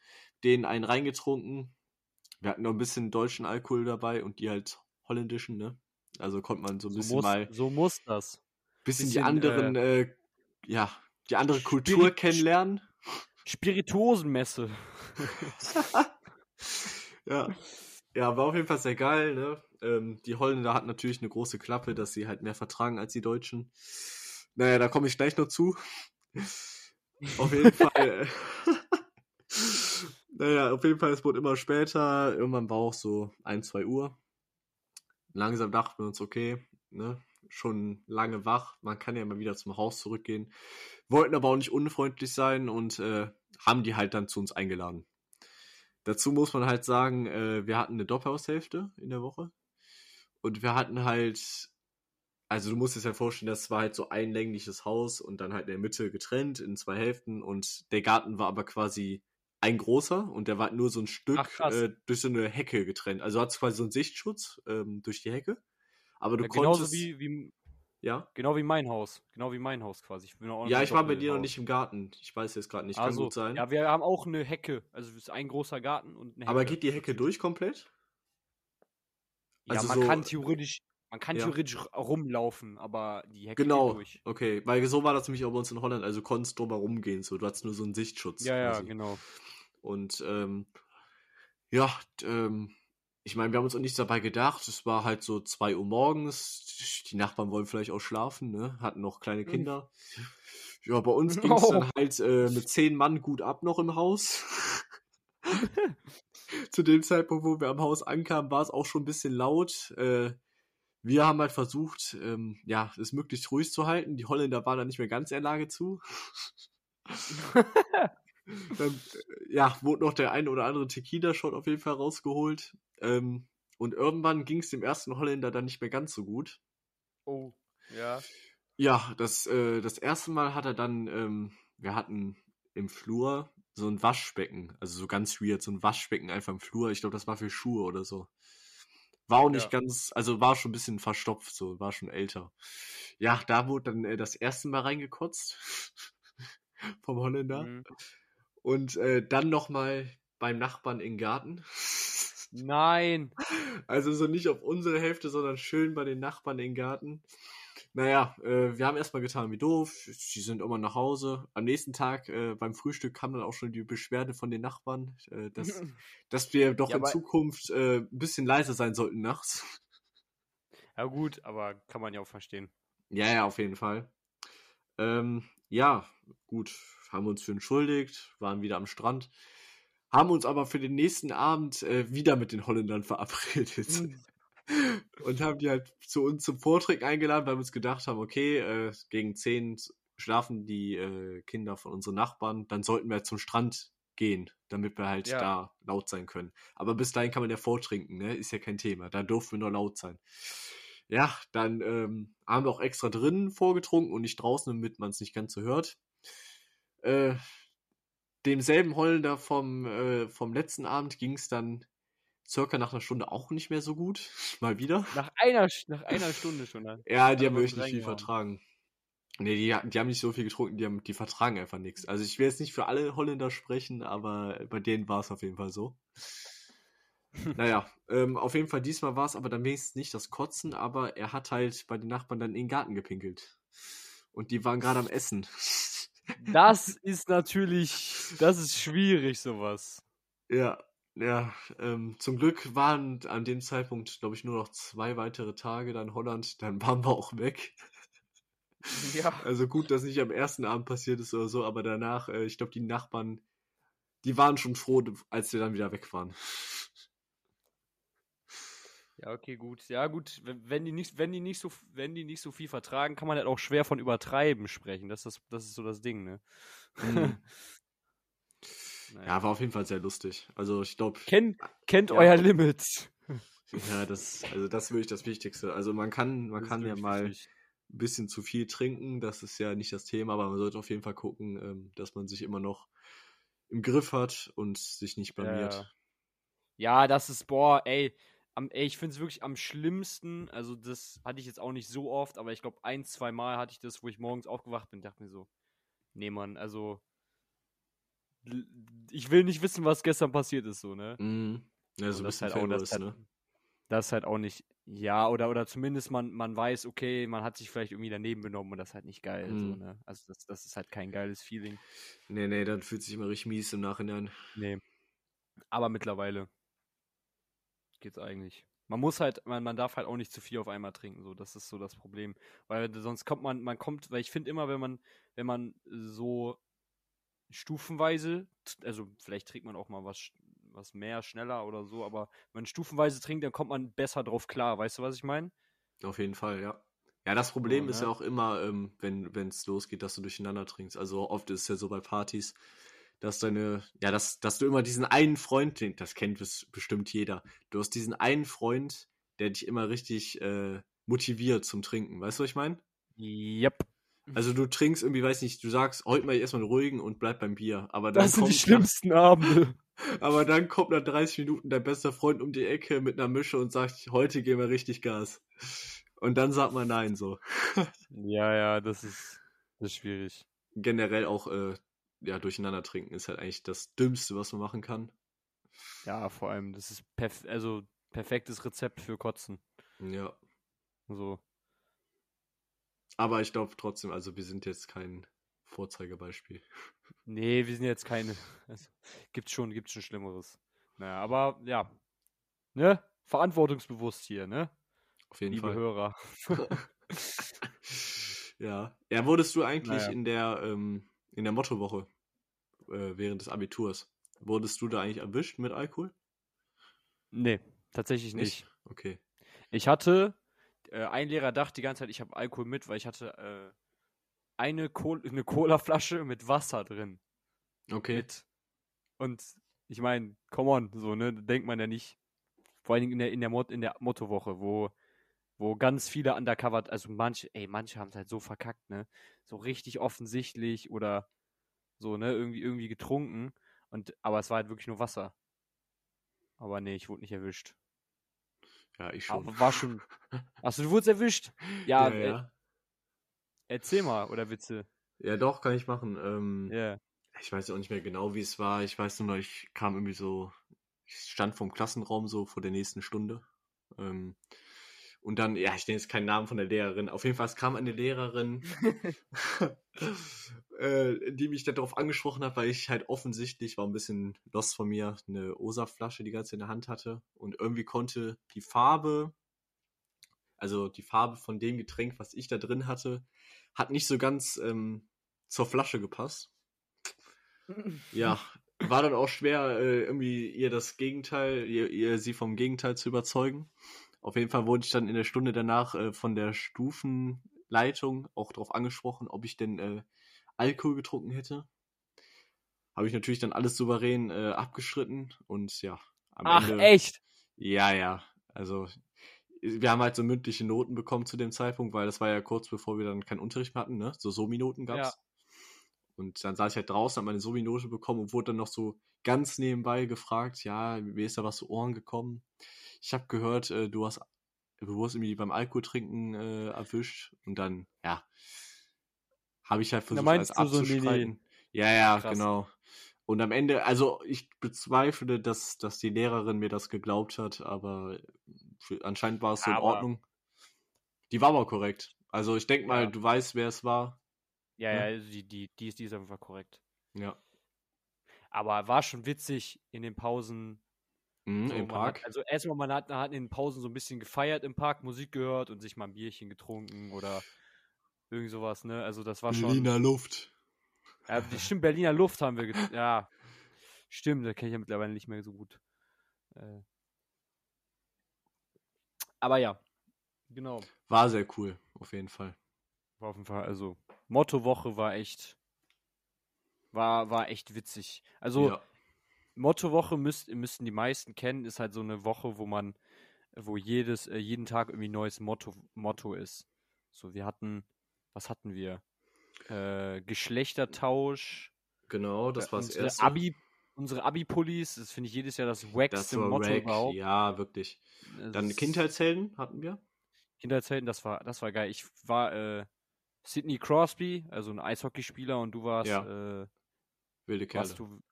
denen einen reingetrunken. Wir hatten noch ein bisschen deutschen Alkohol dabei und die halt holländischen, ne? Also konnte man so ein So bisschen muss, mal so muss das. bisschen, die bisschen, anderen, äh, ja, die andere Kultur Spirit- kennenlernen. Spirituosenmesse. Ja. Ja, war auf jeden Fall sehr geil, ne? Ähm, die Holländer hatten natürlich eine große Klappe, dass sie halt mehr vertragen als die Deutschen. Naja, da komme ich gleich noch zu. Auf jeden Fall. Naja, auf jeden Fall, es wurde immer später. Irgendwann war auch so 1, 2 Uhr. Langsam dachten wir uns, okay, ne? Schon lange wach. Man kann ja mal wieder zum Haus zurückgehen. Wollten aber auch nicht unfreundlich sein und äh, haben die halt dann zu uns eingeladen. Dazu muss man halt sagen, äh, wir hatten eine Doppelhaushälfte in der Woche. Und wir hatten halt, also du musst es ja vorstellen, das war halt so ein längliches Haus und dann halt in der Mitte getrennt in zwei Hälften. Und der Garten war aber quasi ein großer und der war nur so ein Stück Ach, äh, durch so eine Hecke getrennt. Also du hattest quasi so einen Sichtschutz ähm, durch die Hecke. Aber du Ja, genauso konntest. wie, wie, ja? genau wie mein Haus. Genau wie mein Haus quasi. Ich Ja, ich war bei dir noch nicht im Garten. Ich weiß jetzt gerade nicht. Kann Also, gut sein. Ja, wir haben auch eine Hecke. Also es ist ein großer Garten und eine Hecke. aber geht die Hecke durch komplett? Ja, Also man so- kann theoretisch, man kann Ja. theoretisch rumlaufen, aber die Hecke Genau, durch. okay, weil so war das nämlich auch bei uns in Holland, also du konntest drüber rumgehen, so, du hattest nur so einen Sichtschutz. Ja, ja, quasi. genau. Und ähm, ja, ähm, ich meine, wir haben uns auch nichts dabei gedacht, es war halt so 2 Uhr morgens, die Nachbarn wollen vielleicht auch schlafen, ne, hatten noch kleine Kinder. Ja, bei uns ging es Oh. dann halt äh, mit zehn Mann gut ab noch im Haus. Zu dem Zeitpunkt, wo wir am Haus ankamen, war es auch schon ein bisschen laut. Äh, wir haben halt versucht, ähm, ja, es möglichst ruhig zu halten. Die Holländer waren da nicht mehr ganz in der Lage zu. Dann, äh, ja, wurde noch der ein oder andere Tequila-Shot auf jeden Fall rausgeholt. Ähm, und irgendwann ging es dem ersten Holländer dann nicht mehr ganz so gut. Oh, ja. Ja, das, äh, das erste Mal hat er dann, ähm, wir hatten im Flur so ein Waschbecken, also so ganz weird, so ein Waschbecken einfach im Flur. Ich glaube, das war für Schuhe oder so. War auch nicht Ja. ganz, also war schon ein bisschen verstopft, so, war schon älter. Ja, da wurde dann äh, das erste Mal reingekotzt vom Holländer. Mhm. Und äh, dann nochmal beim Nachbarn den Garten. Nein. Also so nicht auf unsere Hälfte, sondern schön bei den Nachbarn in den Garten. Naja, äh, wir haben erstmal getan wie doof. Sie sind immer nach Hause. Am nächsten Tag äh, beim Frühstück kam dann auch schon die Beschwerde von den Nachbarn, äh, dass, dass wir doch Ja, in Zukunft äh, ein bisschen leiser sein sollten nachts. Ja gut, aber kann man ja auch verstehen. Ja, ja, auf jeden Fall. Ähm, ja, gut, haben uns für entschuldigt, waren wieder am Strand, haben uns aber für den nächsten Abend äh, wieder mit den Holländern verabredet. Und haben die halt zu uns zum Vorträgen eingeladen, weil wir uns gedacht haben, okay, äh, gegen 10 schlafen die äh, Kinder von unseren Nachbarn, dann sollten wir zum Strand gehen, damit wir halt Ja. da laut sein können. Aber bis dahin kann man ja vortrinken, ne? Ist ja kein Thema. Da durften wir nur laut sein. Ja, dann ähm, haben wir auch extra drinnen vorgetrunken und nicht draußen, damit man es nicht ganz so hört. Äh, demselben Holländer vom, äh, vom letzten Abend ging es dann circa nach einer Stunde auch nicht mehr so gut. Mal wieder. Nach einer, nach einer Stunde schon. ne? Ja, die haben wirklich nicht viel vertragen. Nee, die, die haben nicht so viel getrunken, die, haben, die vertragen einfach nichts. Also ich will jetzt nicht für alle Holländer sprechen, aber bei denen war es auf jeden Fall so. naja, ähm, auf jeden Fall diesmal war es aber dann wenigstens nicht das Kotzen, aber er hat halt bei den Nachbarn dann in den Garten gepinkelt. Und die waren gerade am Essen. Das ist natürlich, das ist schwierig, sowas. Ja, ja, ähm, zum Glück waren an dem Zeitpunkt, glaube ich, nur noch zwei weitere Tage dann Holland, dann waren wir auch weg. Ja. Also gut, dass nicht am ersten Abend passiert ist oder so, aber danach, äh, ich glaube, die Nachbarn, die waren schon froh, als wir dann wieder weg waren. Ja, okay, gut. Ja, gut, wenn die nicht, wenn die nicht so, wenn die nicht so viel vertragen, kann man halt auch schwer von übertreiben sprechen. Das ist, das ist so das Ding, ne? Mhm. Naja. Ja, war auf jeden Fall sehr lustig. Also ich glaube, Kennt, kennt Ja. euer Limit. ja, das, also das ist wirklich das Wichtigste. Also man kann, man Das kann ja mal wichtig. ein bisschen zu viel trinken, das ist ja nicht das Thema, aber man sollte auf jeden Fall gucken, ähm, dass man sich immer noch im Griff hat und sich nicht blamiert. Ja. Ja, das ist, boah, ey, am, ey ich finde es wirklich am schlimmsten, also das hatte ich jetzt auch nicht so oft, aber ich glaube ein, zwei Mal hatte ich das, wo ich morgens aufgewacht bin, dachte mir so, nee, Mann, also ich will nicht wissen, was gestern passiert ist, so, ne? Mhm. Ja, so ein das ist bisschen halt auch, das, ist halt, ne? das ist halt auch nicht, ja, oder, oder zumindest man, man weiß, okay, man hat sich vielleicht irgendwie daneben benommen und das ist halt nicht geil, so, Mhm. ne? Also das, das ist halt kein geiles Feeling. Nee, nee, dann fühlt sich immer richtig mies im Nachhinein. Nee. Aber mittlerweile geht's eigentlich. Man muss halt, man, man darf halt auch nicht zu viel auf einmal trinken, so, das ist so das Problem. Weil sonst kommt man, man kommt, weil ich finde immer, wenn man, wenn man so stufenweise, also vielleicht trinkt man auch mal was, was mehr, schneller oder so, aber wenn man stufenweise trinkt, dann kommt man besser drauf klar, weißt du, was ich meine? Auf jeden Fall, ja. Ja, das Problem So, ist ne? ja auch immer, ähm, wenn es losgeht, dass du durcheinander trinkst. Also oft ist es ja so bei Partys, dass deine, ja, dass, dass du immer diesen einen Freund, den, das kennt bes- bestimmt jeder, du hast diesen einen Freund, der dich immer richtig äh, motiviert zum Trinken. Weißt du, was ich meine? Yep. Also du trinkst irgendwie, weiß nicht, du sagst, heute mal erstmal einen ruhigen und bleib beim Bier. Aber dann Das sind die schlimmsten Abende. Nach, aber dann kommt nach 30 Minuten dein bester Freund um die Ecke mit einer Mische und sagt, heute gehen wir richtig Gas. Und dann sagt man nein so. Ja, ja, das ist, das ist schwierig. generell auch äh, ja, durcheinander trinken ist halt eigentlich das Dümmste, was man machen kann. Ja, vor allem, das ist perf also perfektes Rezept für Kotzen. Ja. So. Aber ich glaube trotzdem, also wir sind jetzt kein Vorzeigebeispiel. Nee, wir sind jetzt keine. Also, gibt's schon, gibt's schon Schlimmeres. Naja, aber ja. Ne? Verantwortungsbewusst hier, ne? Auf jeden Liebe Fall. Hörer. ja. Ja, wurdest du eigentlich Naja. in der ähm, in der Mottowoche äh, während des Abiturs, wurdest du da eigentlich erwischt mit Alkohol? Nee, tatsächlich nicht. Okay. Ich hatte, äh, ein Lehrer dachte die ganze Zeit, ich habe Alkohol mit, weil ich hatte äh, eine, Col eine Colaflasche mit Wasser drin. Okay. Mit. Und ich meine, come on, so, ne? Denkt man ja nicht. Vor allen Dingen in der, in der, Mot in der Mottowoche, wo, wo ganz viele undercover, also manche, ey, manche haben es halt so verkackt, ne? So richtig offensichtlich oder so, ne? Irgendwie, irgendwie getrunken. Und, aber es war halt wirklich nur Wasser. Aber nee, ich wurde nicht erwischt. Ja, ich schon. Aber war schon. Achso, du wurdest erwischt? Ja, ja, äh, erzähl mal, oder Witze? ja, doch, kann ich machen. Ähm, Ja. ich weiß auch nicht mehr genau, wie es war. Ich weiß nur noch, ich kam irgendwie so, ich stand vom Klassenraum so vor der nächsten Stunde. Ähm, und dann, ja, ich nenne jetzt keinen Namen von der Lehrerin. Auf jeden Fall, es kam eine Lehrerin, äh, die mich darauf angesprochen hat, weil ich halt offensichtlich, war ein bisschen lost von mir, eine Osa-Flasche die ganze Zeit in der Hand hatte. Und irgendwie konnte die Farbe, also die Farbe von dem Getränk, was ich da drin hatte, hat nicht so ganz ähm, zur Flasche gepasst. Ja, war dann auch schwer, äh, irgendwie ihr das Gegenteil, ihr, ihr sie vom Gegenteil zu überzeugen. Auf jeden Fall wurde ich dann in der Stunde danach äh, von der Stufenleitung auch darauf angesprochen, ob ich denn äh, Alkohol getrunken hätte. Habe ich natürlich dann alles souverän äh, abgeschritten und ja, am Ach, Ende. echt? Ja, ja. Also, wir haben halt so mündliche Noten bekommen zu dem Zeitpunkt, weil das war ja kurz bevor wir dann keinen Unterricht mehr hatten, ne? So Somi-Noten gab's. Ja. Und dann saß ich halt draußen, habe meine Somi-Note bekommen und wurde dann noch so ganz nebenbei gefragt, ja, mir ist da was zu Ohren gekommen. Ich habe gehört, äh, du hast du wurdest irgendwie beim Alkoholtrinken äh, erwischt und dann, ja, habe ich halt versucht, alles abzuschreiten. So, ja, ja, Krass. genau. Und am Ende, also ich bezweifle, dass, dass die Lehrerin mir das geglaubt hat, aber für, anscheinend war es so in Ordnung. Die war aber korrekt. Also ich denke mal, ja. du weißt, wer es war. Ja, ja, ja die, die, die ist, die ist einfach korrekt. Ja. Aber war schon witzig in den Pausen. Mhm, so, Im Park. Hat, also erstmal, man hat, hat in den Pausen so ein bisschen gefeiert im Park, Musik gehört und sich mal ein Bierchen getrunken oder Irgend sowas, ne? Also das war schon. Berliner Luft. Ja, stimmt, Berliner Luft haben wir. Ja. Stimmt, da kenne ich ja mittlerweile nicht mehr so gut. Äh. Aber ja, genau. War sehr cool, auf jeden Fall. War auf jeden Fall, also Mottowoche war echt, war, war echt witzig. Also ja. Mottowoche müsst, müssten die meisten kennen, ist halt so eine Woche, wo man, wo jedes, äh, jeden Tag irgendwie ein neues Motto, Motto ist. So, wir hatten was hatten wir? Äh, Geschlechtertausch. Genau, das äh, war das erste. Abi, unsere Abi-Pullis, das finde ich jedes Jahr das wackste Motto wack. überhaupt. Ja, wirklich. Dann das Kindheitshelden hatten wir. Kindheitshelden, das war, das war geil. Ich war äh, Sidney Crosby, also ein Eishockeyspieler, und du warst ja. äh, wilde Kerle. Du,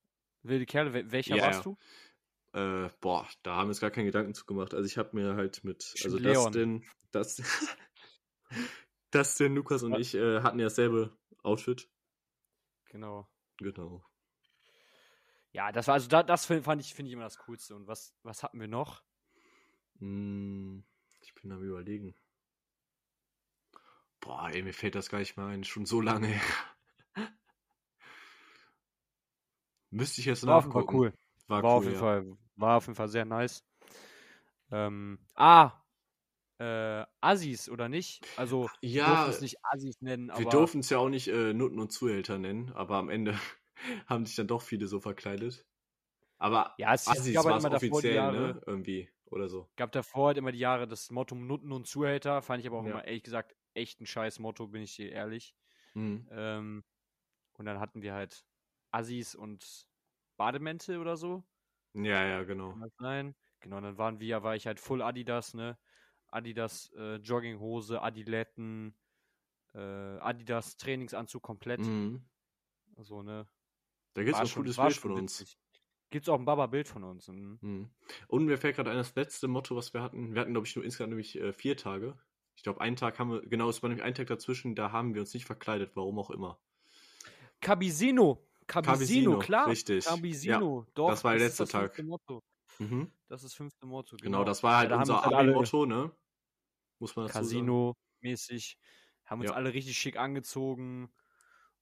wilde Kerle, welcher ja, warst du? Äh, boah, da haben wir uns gar keinen Gedanken zu gemacht. Also ich habe mir halt mit, also Leon. das denn, das, Dustin, Lukas und ich äh, hatten ja dasselbe Outfit. Genau. Genau. Ja, das war also da, das fand ich, finde ich immer das Coolste. Und was, was hatten wir noch? Hm, ich bin am überlegen. Boah, ey, mir fällt das gar nicht mehr ein. Schon so lange. Müsste ich jetzt war nachgucken. War cool. War, war cool, auf jeden ja. Fall, war auf jeden Fall sehr nice. Ähm, ah, äh, Assis oder nicht? Also ja, wir dürfen es nicht Assis nennen. Wir dürfen es ja auch nicht äh, Nutten und Zuhälter nennen, aber am Ende haben sich dann doch viele so verkleidet. Aber ja, es Assis gab halt immer offiziell, Jahre, ne? Irgendwie oder so. Gab davor halt immer die Jahre das Motto Nutten und Zuhälter, fand ich aber auch ja. immer ehrlich gesagt echt ein scheiß Motto, bin ich dir ehrlich. Mhm. Ähm, und dann hatten wir halt Assis und Bademäntel oder so. Ja, ja, genau. Sein? Genau, dann waren wir, war ich halt Full Adidas, ne? Adidas äh, Jogginghose, Adiletten, äh, Adidas Trainingsanzug komplett. Mhm. So, ne? Da gibt es ein cooles Bild von uns. Gibt es auch ein Baba-Bild von uns. Mhm. Mhm. Und mir fällt gerade ein, das letzte Motto, was wir hatten. Wir hatten, glaube ich, nur insgesamt nämlich äh, vier Tage. Ich glaube, einen Tag haben wir, genau, es war nämlich ein Tag dazwischen, da haben wir uns nicht verkleidet, warum auch immer. Cabisino. Cabisino, klar. Richtig. Cabisino, ja, doch. Das war der letzte Tag. Motto. Mhm. Das ist fünfte Motto. Genau, genau das war halt ja, unser Abi-Motto, ne? Muss man Casino-mäßig. Haben uns ja. alle richtig schick angezogen.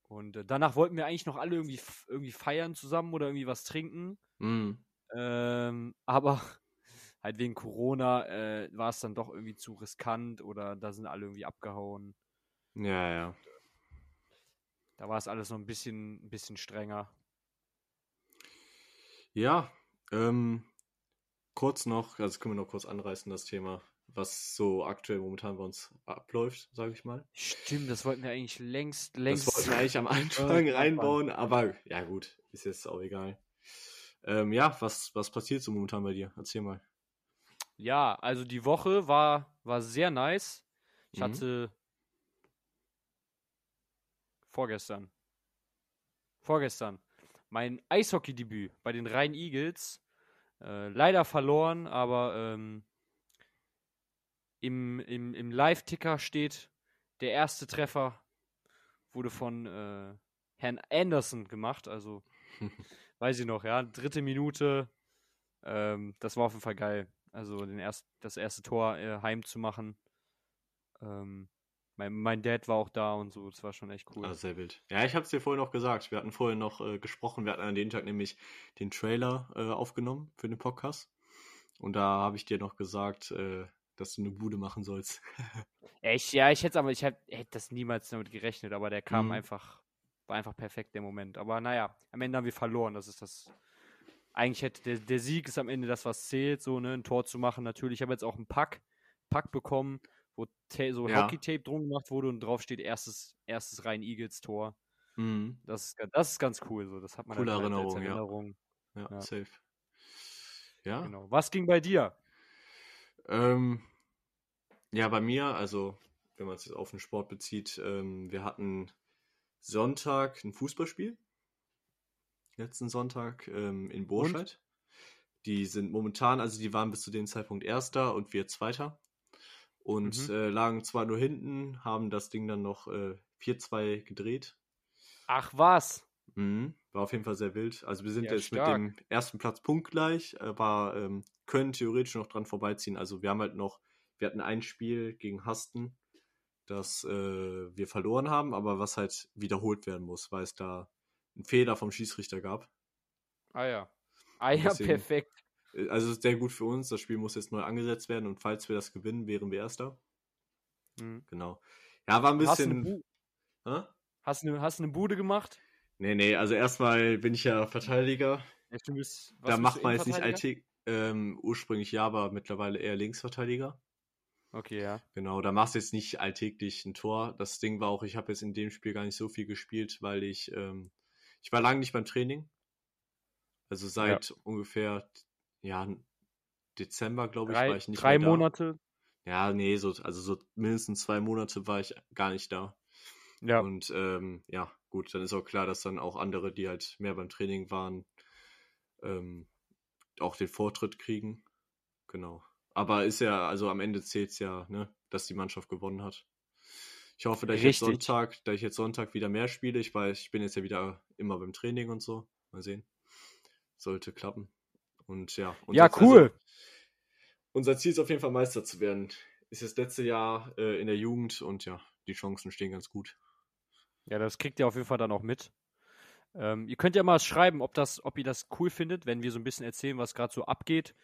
Und äh, danach wollten wir eigentlich noch alle irgendwie, irgendwie feiern zusammen oder irgendwie was trinken. Mhm. Ähm, aber halt wegen Corona äh, war es dann doch irgendwie zu riskant oder da sind alle irgendwie abgehauen. Ja, ja. Da war es alles noch ein bisschen, ein bisschen strenger. Ja, ähm, kurz noch, also können wir noch kurz anreißen, das Thema, was so aktuell momentan bei uns abläuft, sage ich mal. Stimmt, das wollten wir eigentlich längst, längst. Das wollten wir eigentlich am Anfang reinbauen, aber ja gut, ist jetzt auch egal. Ähm, ja, was, was passiert so momentan bei dir? Erzähl mal. Ja, also die Woche war, war sehr nice. Ich mhm. hatte vorgestern. Vorgestern mein Eishockey-Debüt bei den Rhein Eagles. Äh, leider verloren, aber ähm, im, im, im Live-Ticker steht, der erste Treffer wurde von äh, Herrn Anderson gemacht. Also, weiß ich noch, ja, dritte Minute. Ähm, das war auf jeden Fall geil. Also, den erst, das erste Tor äh, heim zu machen. Ähm, mein, mein Dad war auch da und so, das war schon echt cool. Ah, sehr wild. Ja, ich habe es dir vorhin noch gesagt. Wir hatten vorhin noch äh, gesprochen. Wir hatten an dem Tag nämlich den Trailer äh, aufgenommen für den Podcast. Und da habe ich dir noch gesagt, äh, dass du eine Bude machen sollst. Echt? Ja, ich hätte aber, ich hätte das niemals damit gerechnet, aber der kam Mhm. einfach, war einfach perfekt der Moment. Aber naja, am Ende haben wir verloren. Das ist das. Eigentlich hätte der, der Sieg ist am Ende das, was zählt, so, ne, ein Tor zu machen. Natürlich, ich habe jetzt auch einen Pack, Pack bekommen, wo so Ja. Hockey-Tape drum gemacht wurde und drauf steht erstes, erstes Rhein Eagles Tor. Mhm. Das ist, das ist ganz cool. So. Das hat man Coole halt als Erinnerung, ja. Erinnerung. Ja, Ja. safe. Ja. Genau. Was ging bei dir? Ähm, ja, bei mir, also wenn man es jetzt auf den Sport bezieht, ähm, wir hatten Sonntag ein Fußballspiel. Letzten Sonntag ähm, in Burscheid. Die sind momentan, also die waren bis zu dem Zeitpunkt Erster und wir Zweiter. Und Mhm. äh, lagen zwar nur hinten, haben das Ding dann noch äh, 4-2 gedreht. Ach was? Mhm. War auf jeden Fall sehr wild. Also wir sind Ja, jetzt stark. mit dem ersten Platz punktgleich, aber ähm, können theoretisch noch dran vorbeiziehen. Also wir haben halt noch, wir hatten ein Spiel gegen Hasten, das äh, wir verloren haben, aber was halt wiederholt werden muss, weil es da einen Fehler vom Schießrichter gab. Ah ja. Ah ja, Deswegen- perfekt. Äh, Also ist sehr gut für uns. Das Spiel muss jetzt neu angesetzt werden und falls wir das gewinnen, wären wir Erster. Mhm. Genau. Ja, war ein du bisschen. Hast du eine, hast du eine Bude gemacht? Nee, nee, also erstmal bin ich ja Verteidiger. Ja, stimmt, bist- da macht du, man jetzt nicht alltäglich, ähm, ursprünglich ja, aber mittlerweile eher Linksverteidiger. Okay, ja. Genau, da machst du jetzt nicht alltäglich ein Tor. Das Ding war auch, ich habe jetzt in dem Spiel gar nicht so viel gespielt, weil ich, ähm, ich war lange nicht beim Training. Also seit ungefähr, ja, Dezember, glaube ich, Drei, war ich nicht drei mehr da. Monate. Ja, nee, so, also so mindestens zwei Monate war ich gar nicht da. Ja. Und ähm, ja, gut, dann ist auch klar, dass dann auch andere, die halt mehr beim Training waren, ähm, auch den Vortritt kriegen. Genau. Aber ist ja, also am Ende zählt es ja, ne, dass die Mannschaft gewonnen hat. Ich hoffe, dass ich jetzt. Sonntag, da ich jetzt Sonntag wieder mehr spiele. Ich weiß, ich bin jetzt ja wieder immer beim Training und so. Mal sehen. Sollte klappen. Und ja. Und ja, cool. Also, unser Ziel ist auf jeden Fall Meister zu werden. Ist das letzte Jahr äh, in der Jugend und ja, die Chancen stehen ganz gut. Ja, das kriegt ihr auf jeden Fall dann auch mit. Ähm, ihr könnt ja mal schreiben, ob, das, ob ihr das cool findet, wenn wir so ein bisschen erzählen, was gerade so abgeht.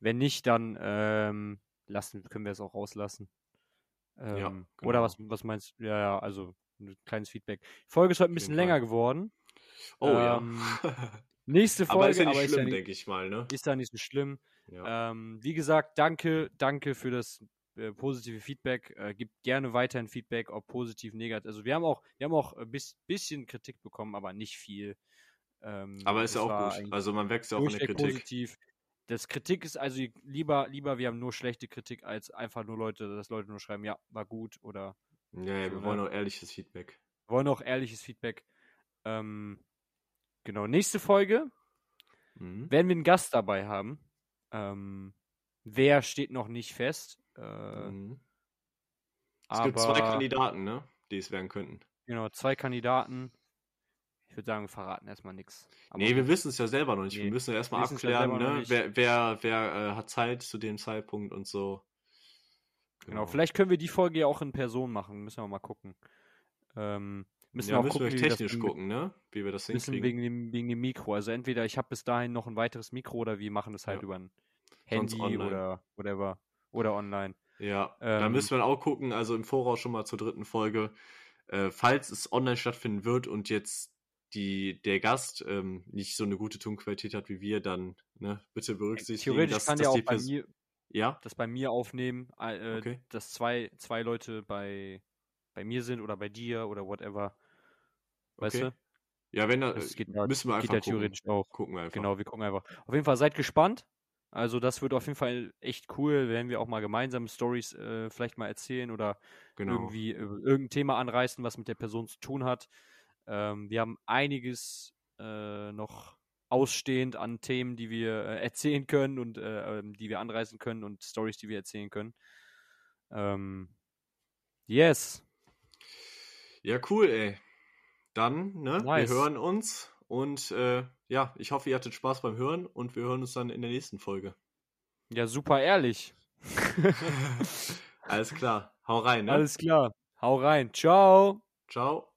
Wenn nicht, dann ähm, lassen, können wir es auch rauslassen. Ähm, Ja, Oder genau. was, was meinst du? Ja, ja, also ein kleines Feedback. Die Folge ist heute ein bisschen länger geworden. Oh Ähm, ja. Nächste Folge, aber ist ja nicht schlimm, ja denke ich mal, ne? ist ja nicht so schlimm. Ja. Ähm, wie gesagt, danke, danke für das äh, positive Feedback. Äh, gibt gerne weiterhin Feedback, ob positiv, negativ. Also wir haben auch, wir haben auch ein bis, bisschen Kritik bekommen, aber nicht viel. Ähm, aber ist ja auch gut. Also man wächst ja auch in der Kritik. positiv. Das Kritik ist also lieber, lieber, wir haben nur schlechte Kritik, als einfach nur Leute, dass Leute nur schreiben, ja, war gut oder Ja, ja, So, wir ne? wollen auch ehrliches Feedback. wollen auch ehrliches Feedback. Ähm, genau, nächste Folge Mhm. werden wir einen Gast dabei haben. Ähm, wer steht noch nicht fest. Äh, Mhm. Es aber gibt zwei Kandidaten, ne? Die es werden könnten. genau, zwei Kandidaten. Ich würde sagen, wir verraten erstmal nichts. Nee, wir wissen es ja selber noch nicht. Nee, wir müssen ja erstmal abklären, ne? Wer, wer, wer äh, hat Zeit zu dem Zeitpunkt und so. Genau, vielleicht können wir die Folge ja auch in Person machen. Müssen wir mal gucken. Ähm, müssen ja, wir auch müssen gucken, wir wie wir das technisch gucken, ne? Wie wir das hinkriegen. wegen dem, wegen dem Mikro. Also entweder ich habe bis dahin noch ein weiteres Mikro oder wir machen das halt Ja. über ein Handy oder whatever. Oder online. Ja, da Ähm, müssen wir auch gucken, also im Voraus schon mal zur dritten Folge. Äh, falls es online stattfinden wird und jetzt die, der Gast ähm, nicht so eine gute Tonqualität hat wie wir, dann ne, bitte berücksichtigen, Theoretisch dass, kann dass der auch bei mir, Ja, das bei mir aufnehmen, äh, Okay. dass zwei, zwei Leute bei, bei mir sind oder bei dir oder whatever. Weißt okay. du? Ja, wenn da, Das geht äh, ja- müssen wir Geht einfach ja gucken. theoretisch auch. Gucken wir einfach. Genau, wir gucken einfach. Auf jeden Fall seid gespannt. Also das wird auf jeden Fall echt cool, wenn wir auch mal gemeinsam Stories äh, vielleicht mal erzählen oder Genau. irgendwie äh, irgendein Thema anreißen, was mit der Person zu tun hat. Ähm, wir haben einiges, äh, noch ausstehend an Themen, die wir äh, erzählen können und äh, ähm, die wir anreißen können und Stories, die wir erzählen können. Ähm, yes. Ja, cool, ey. Dann, ne? Nice. Wir hören uns und äh, ja, ich hoffe, ihr hattet Spaß beim Hören und wir hören uns dann in der nächsten Folge. Ja, super ehrlich. Alles klar. Hau rein, ne? Alles klar. Hau rein. Ciao. Ciao.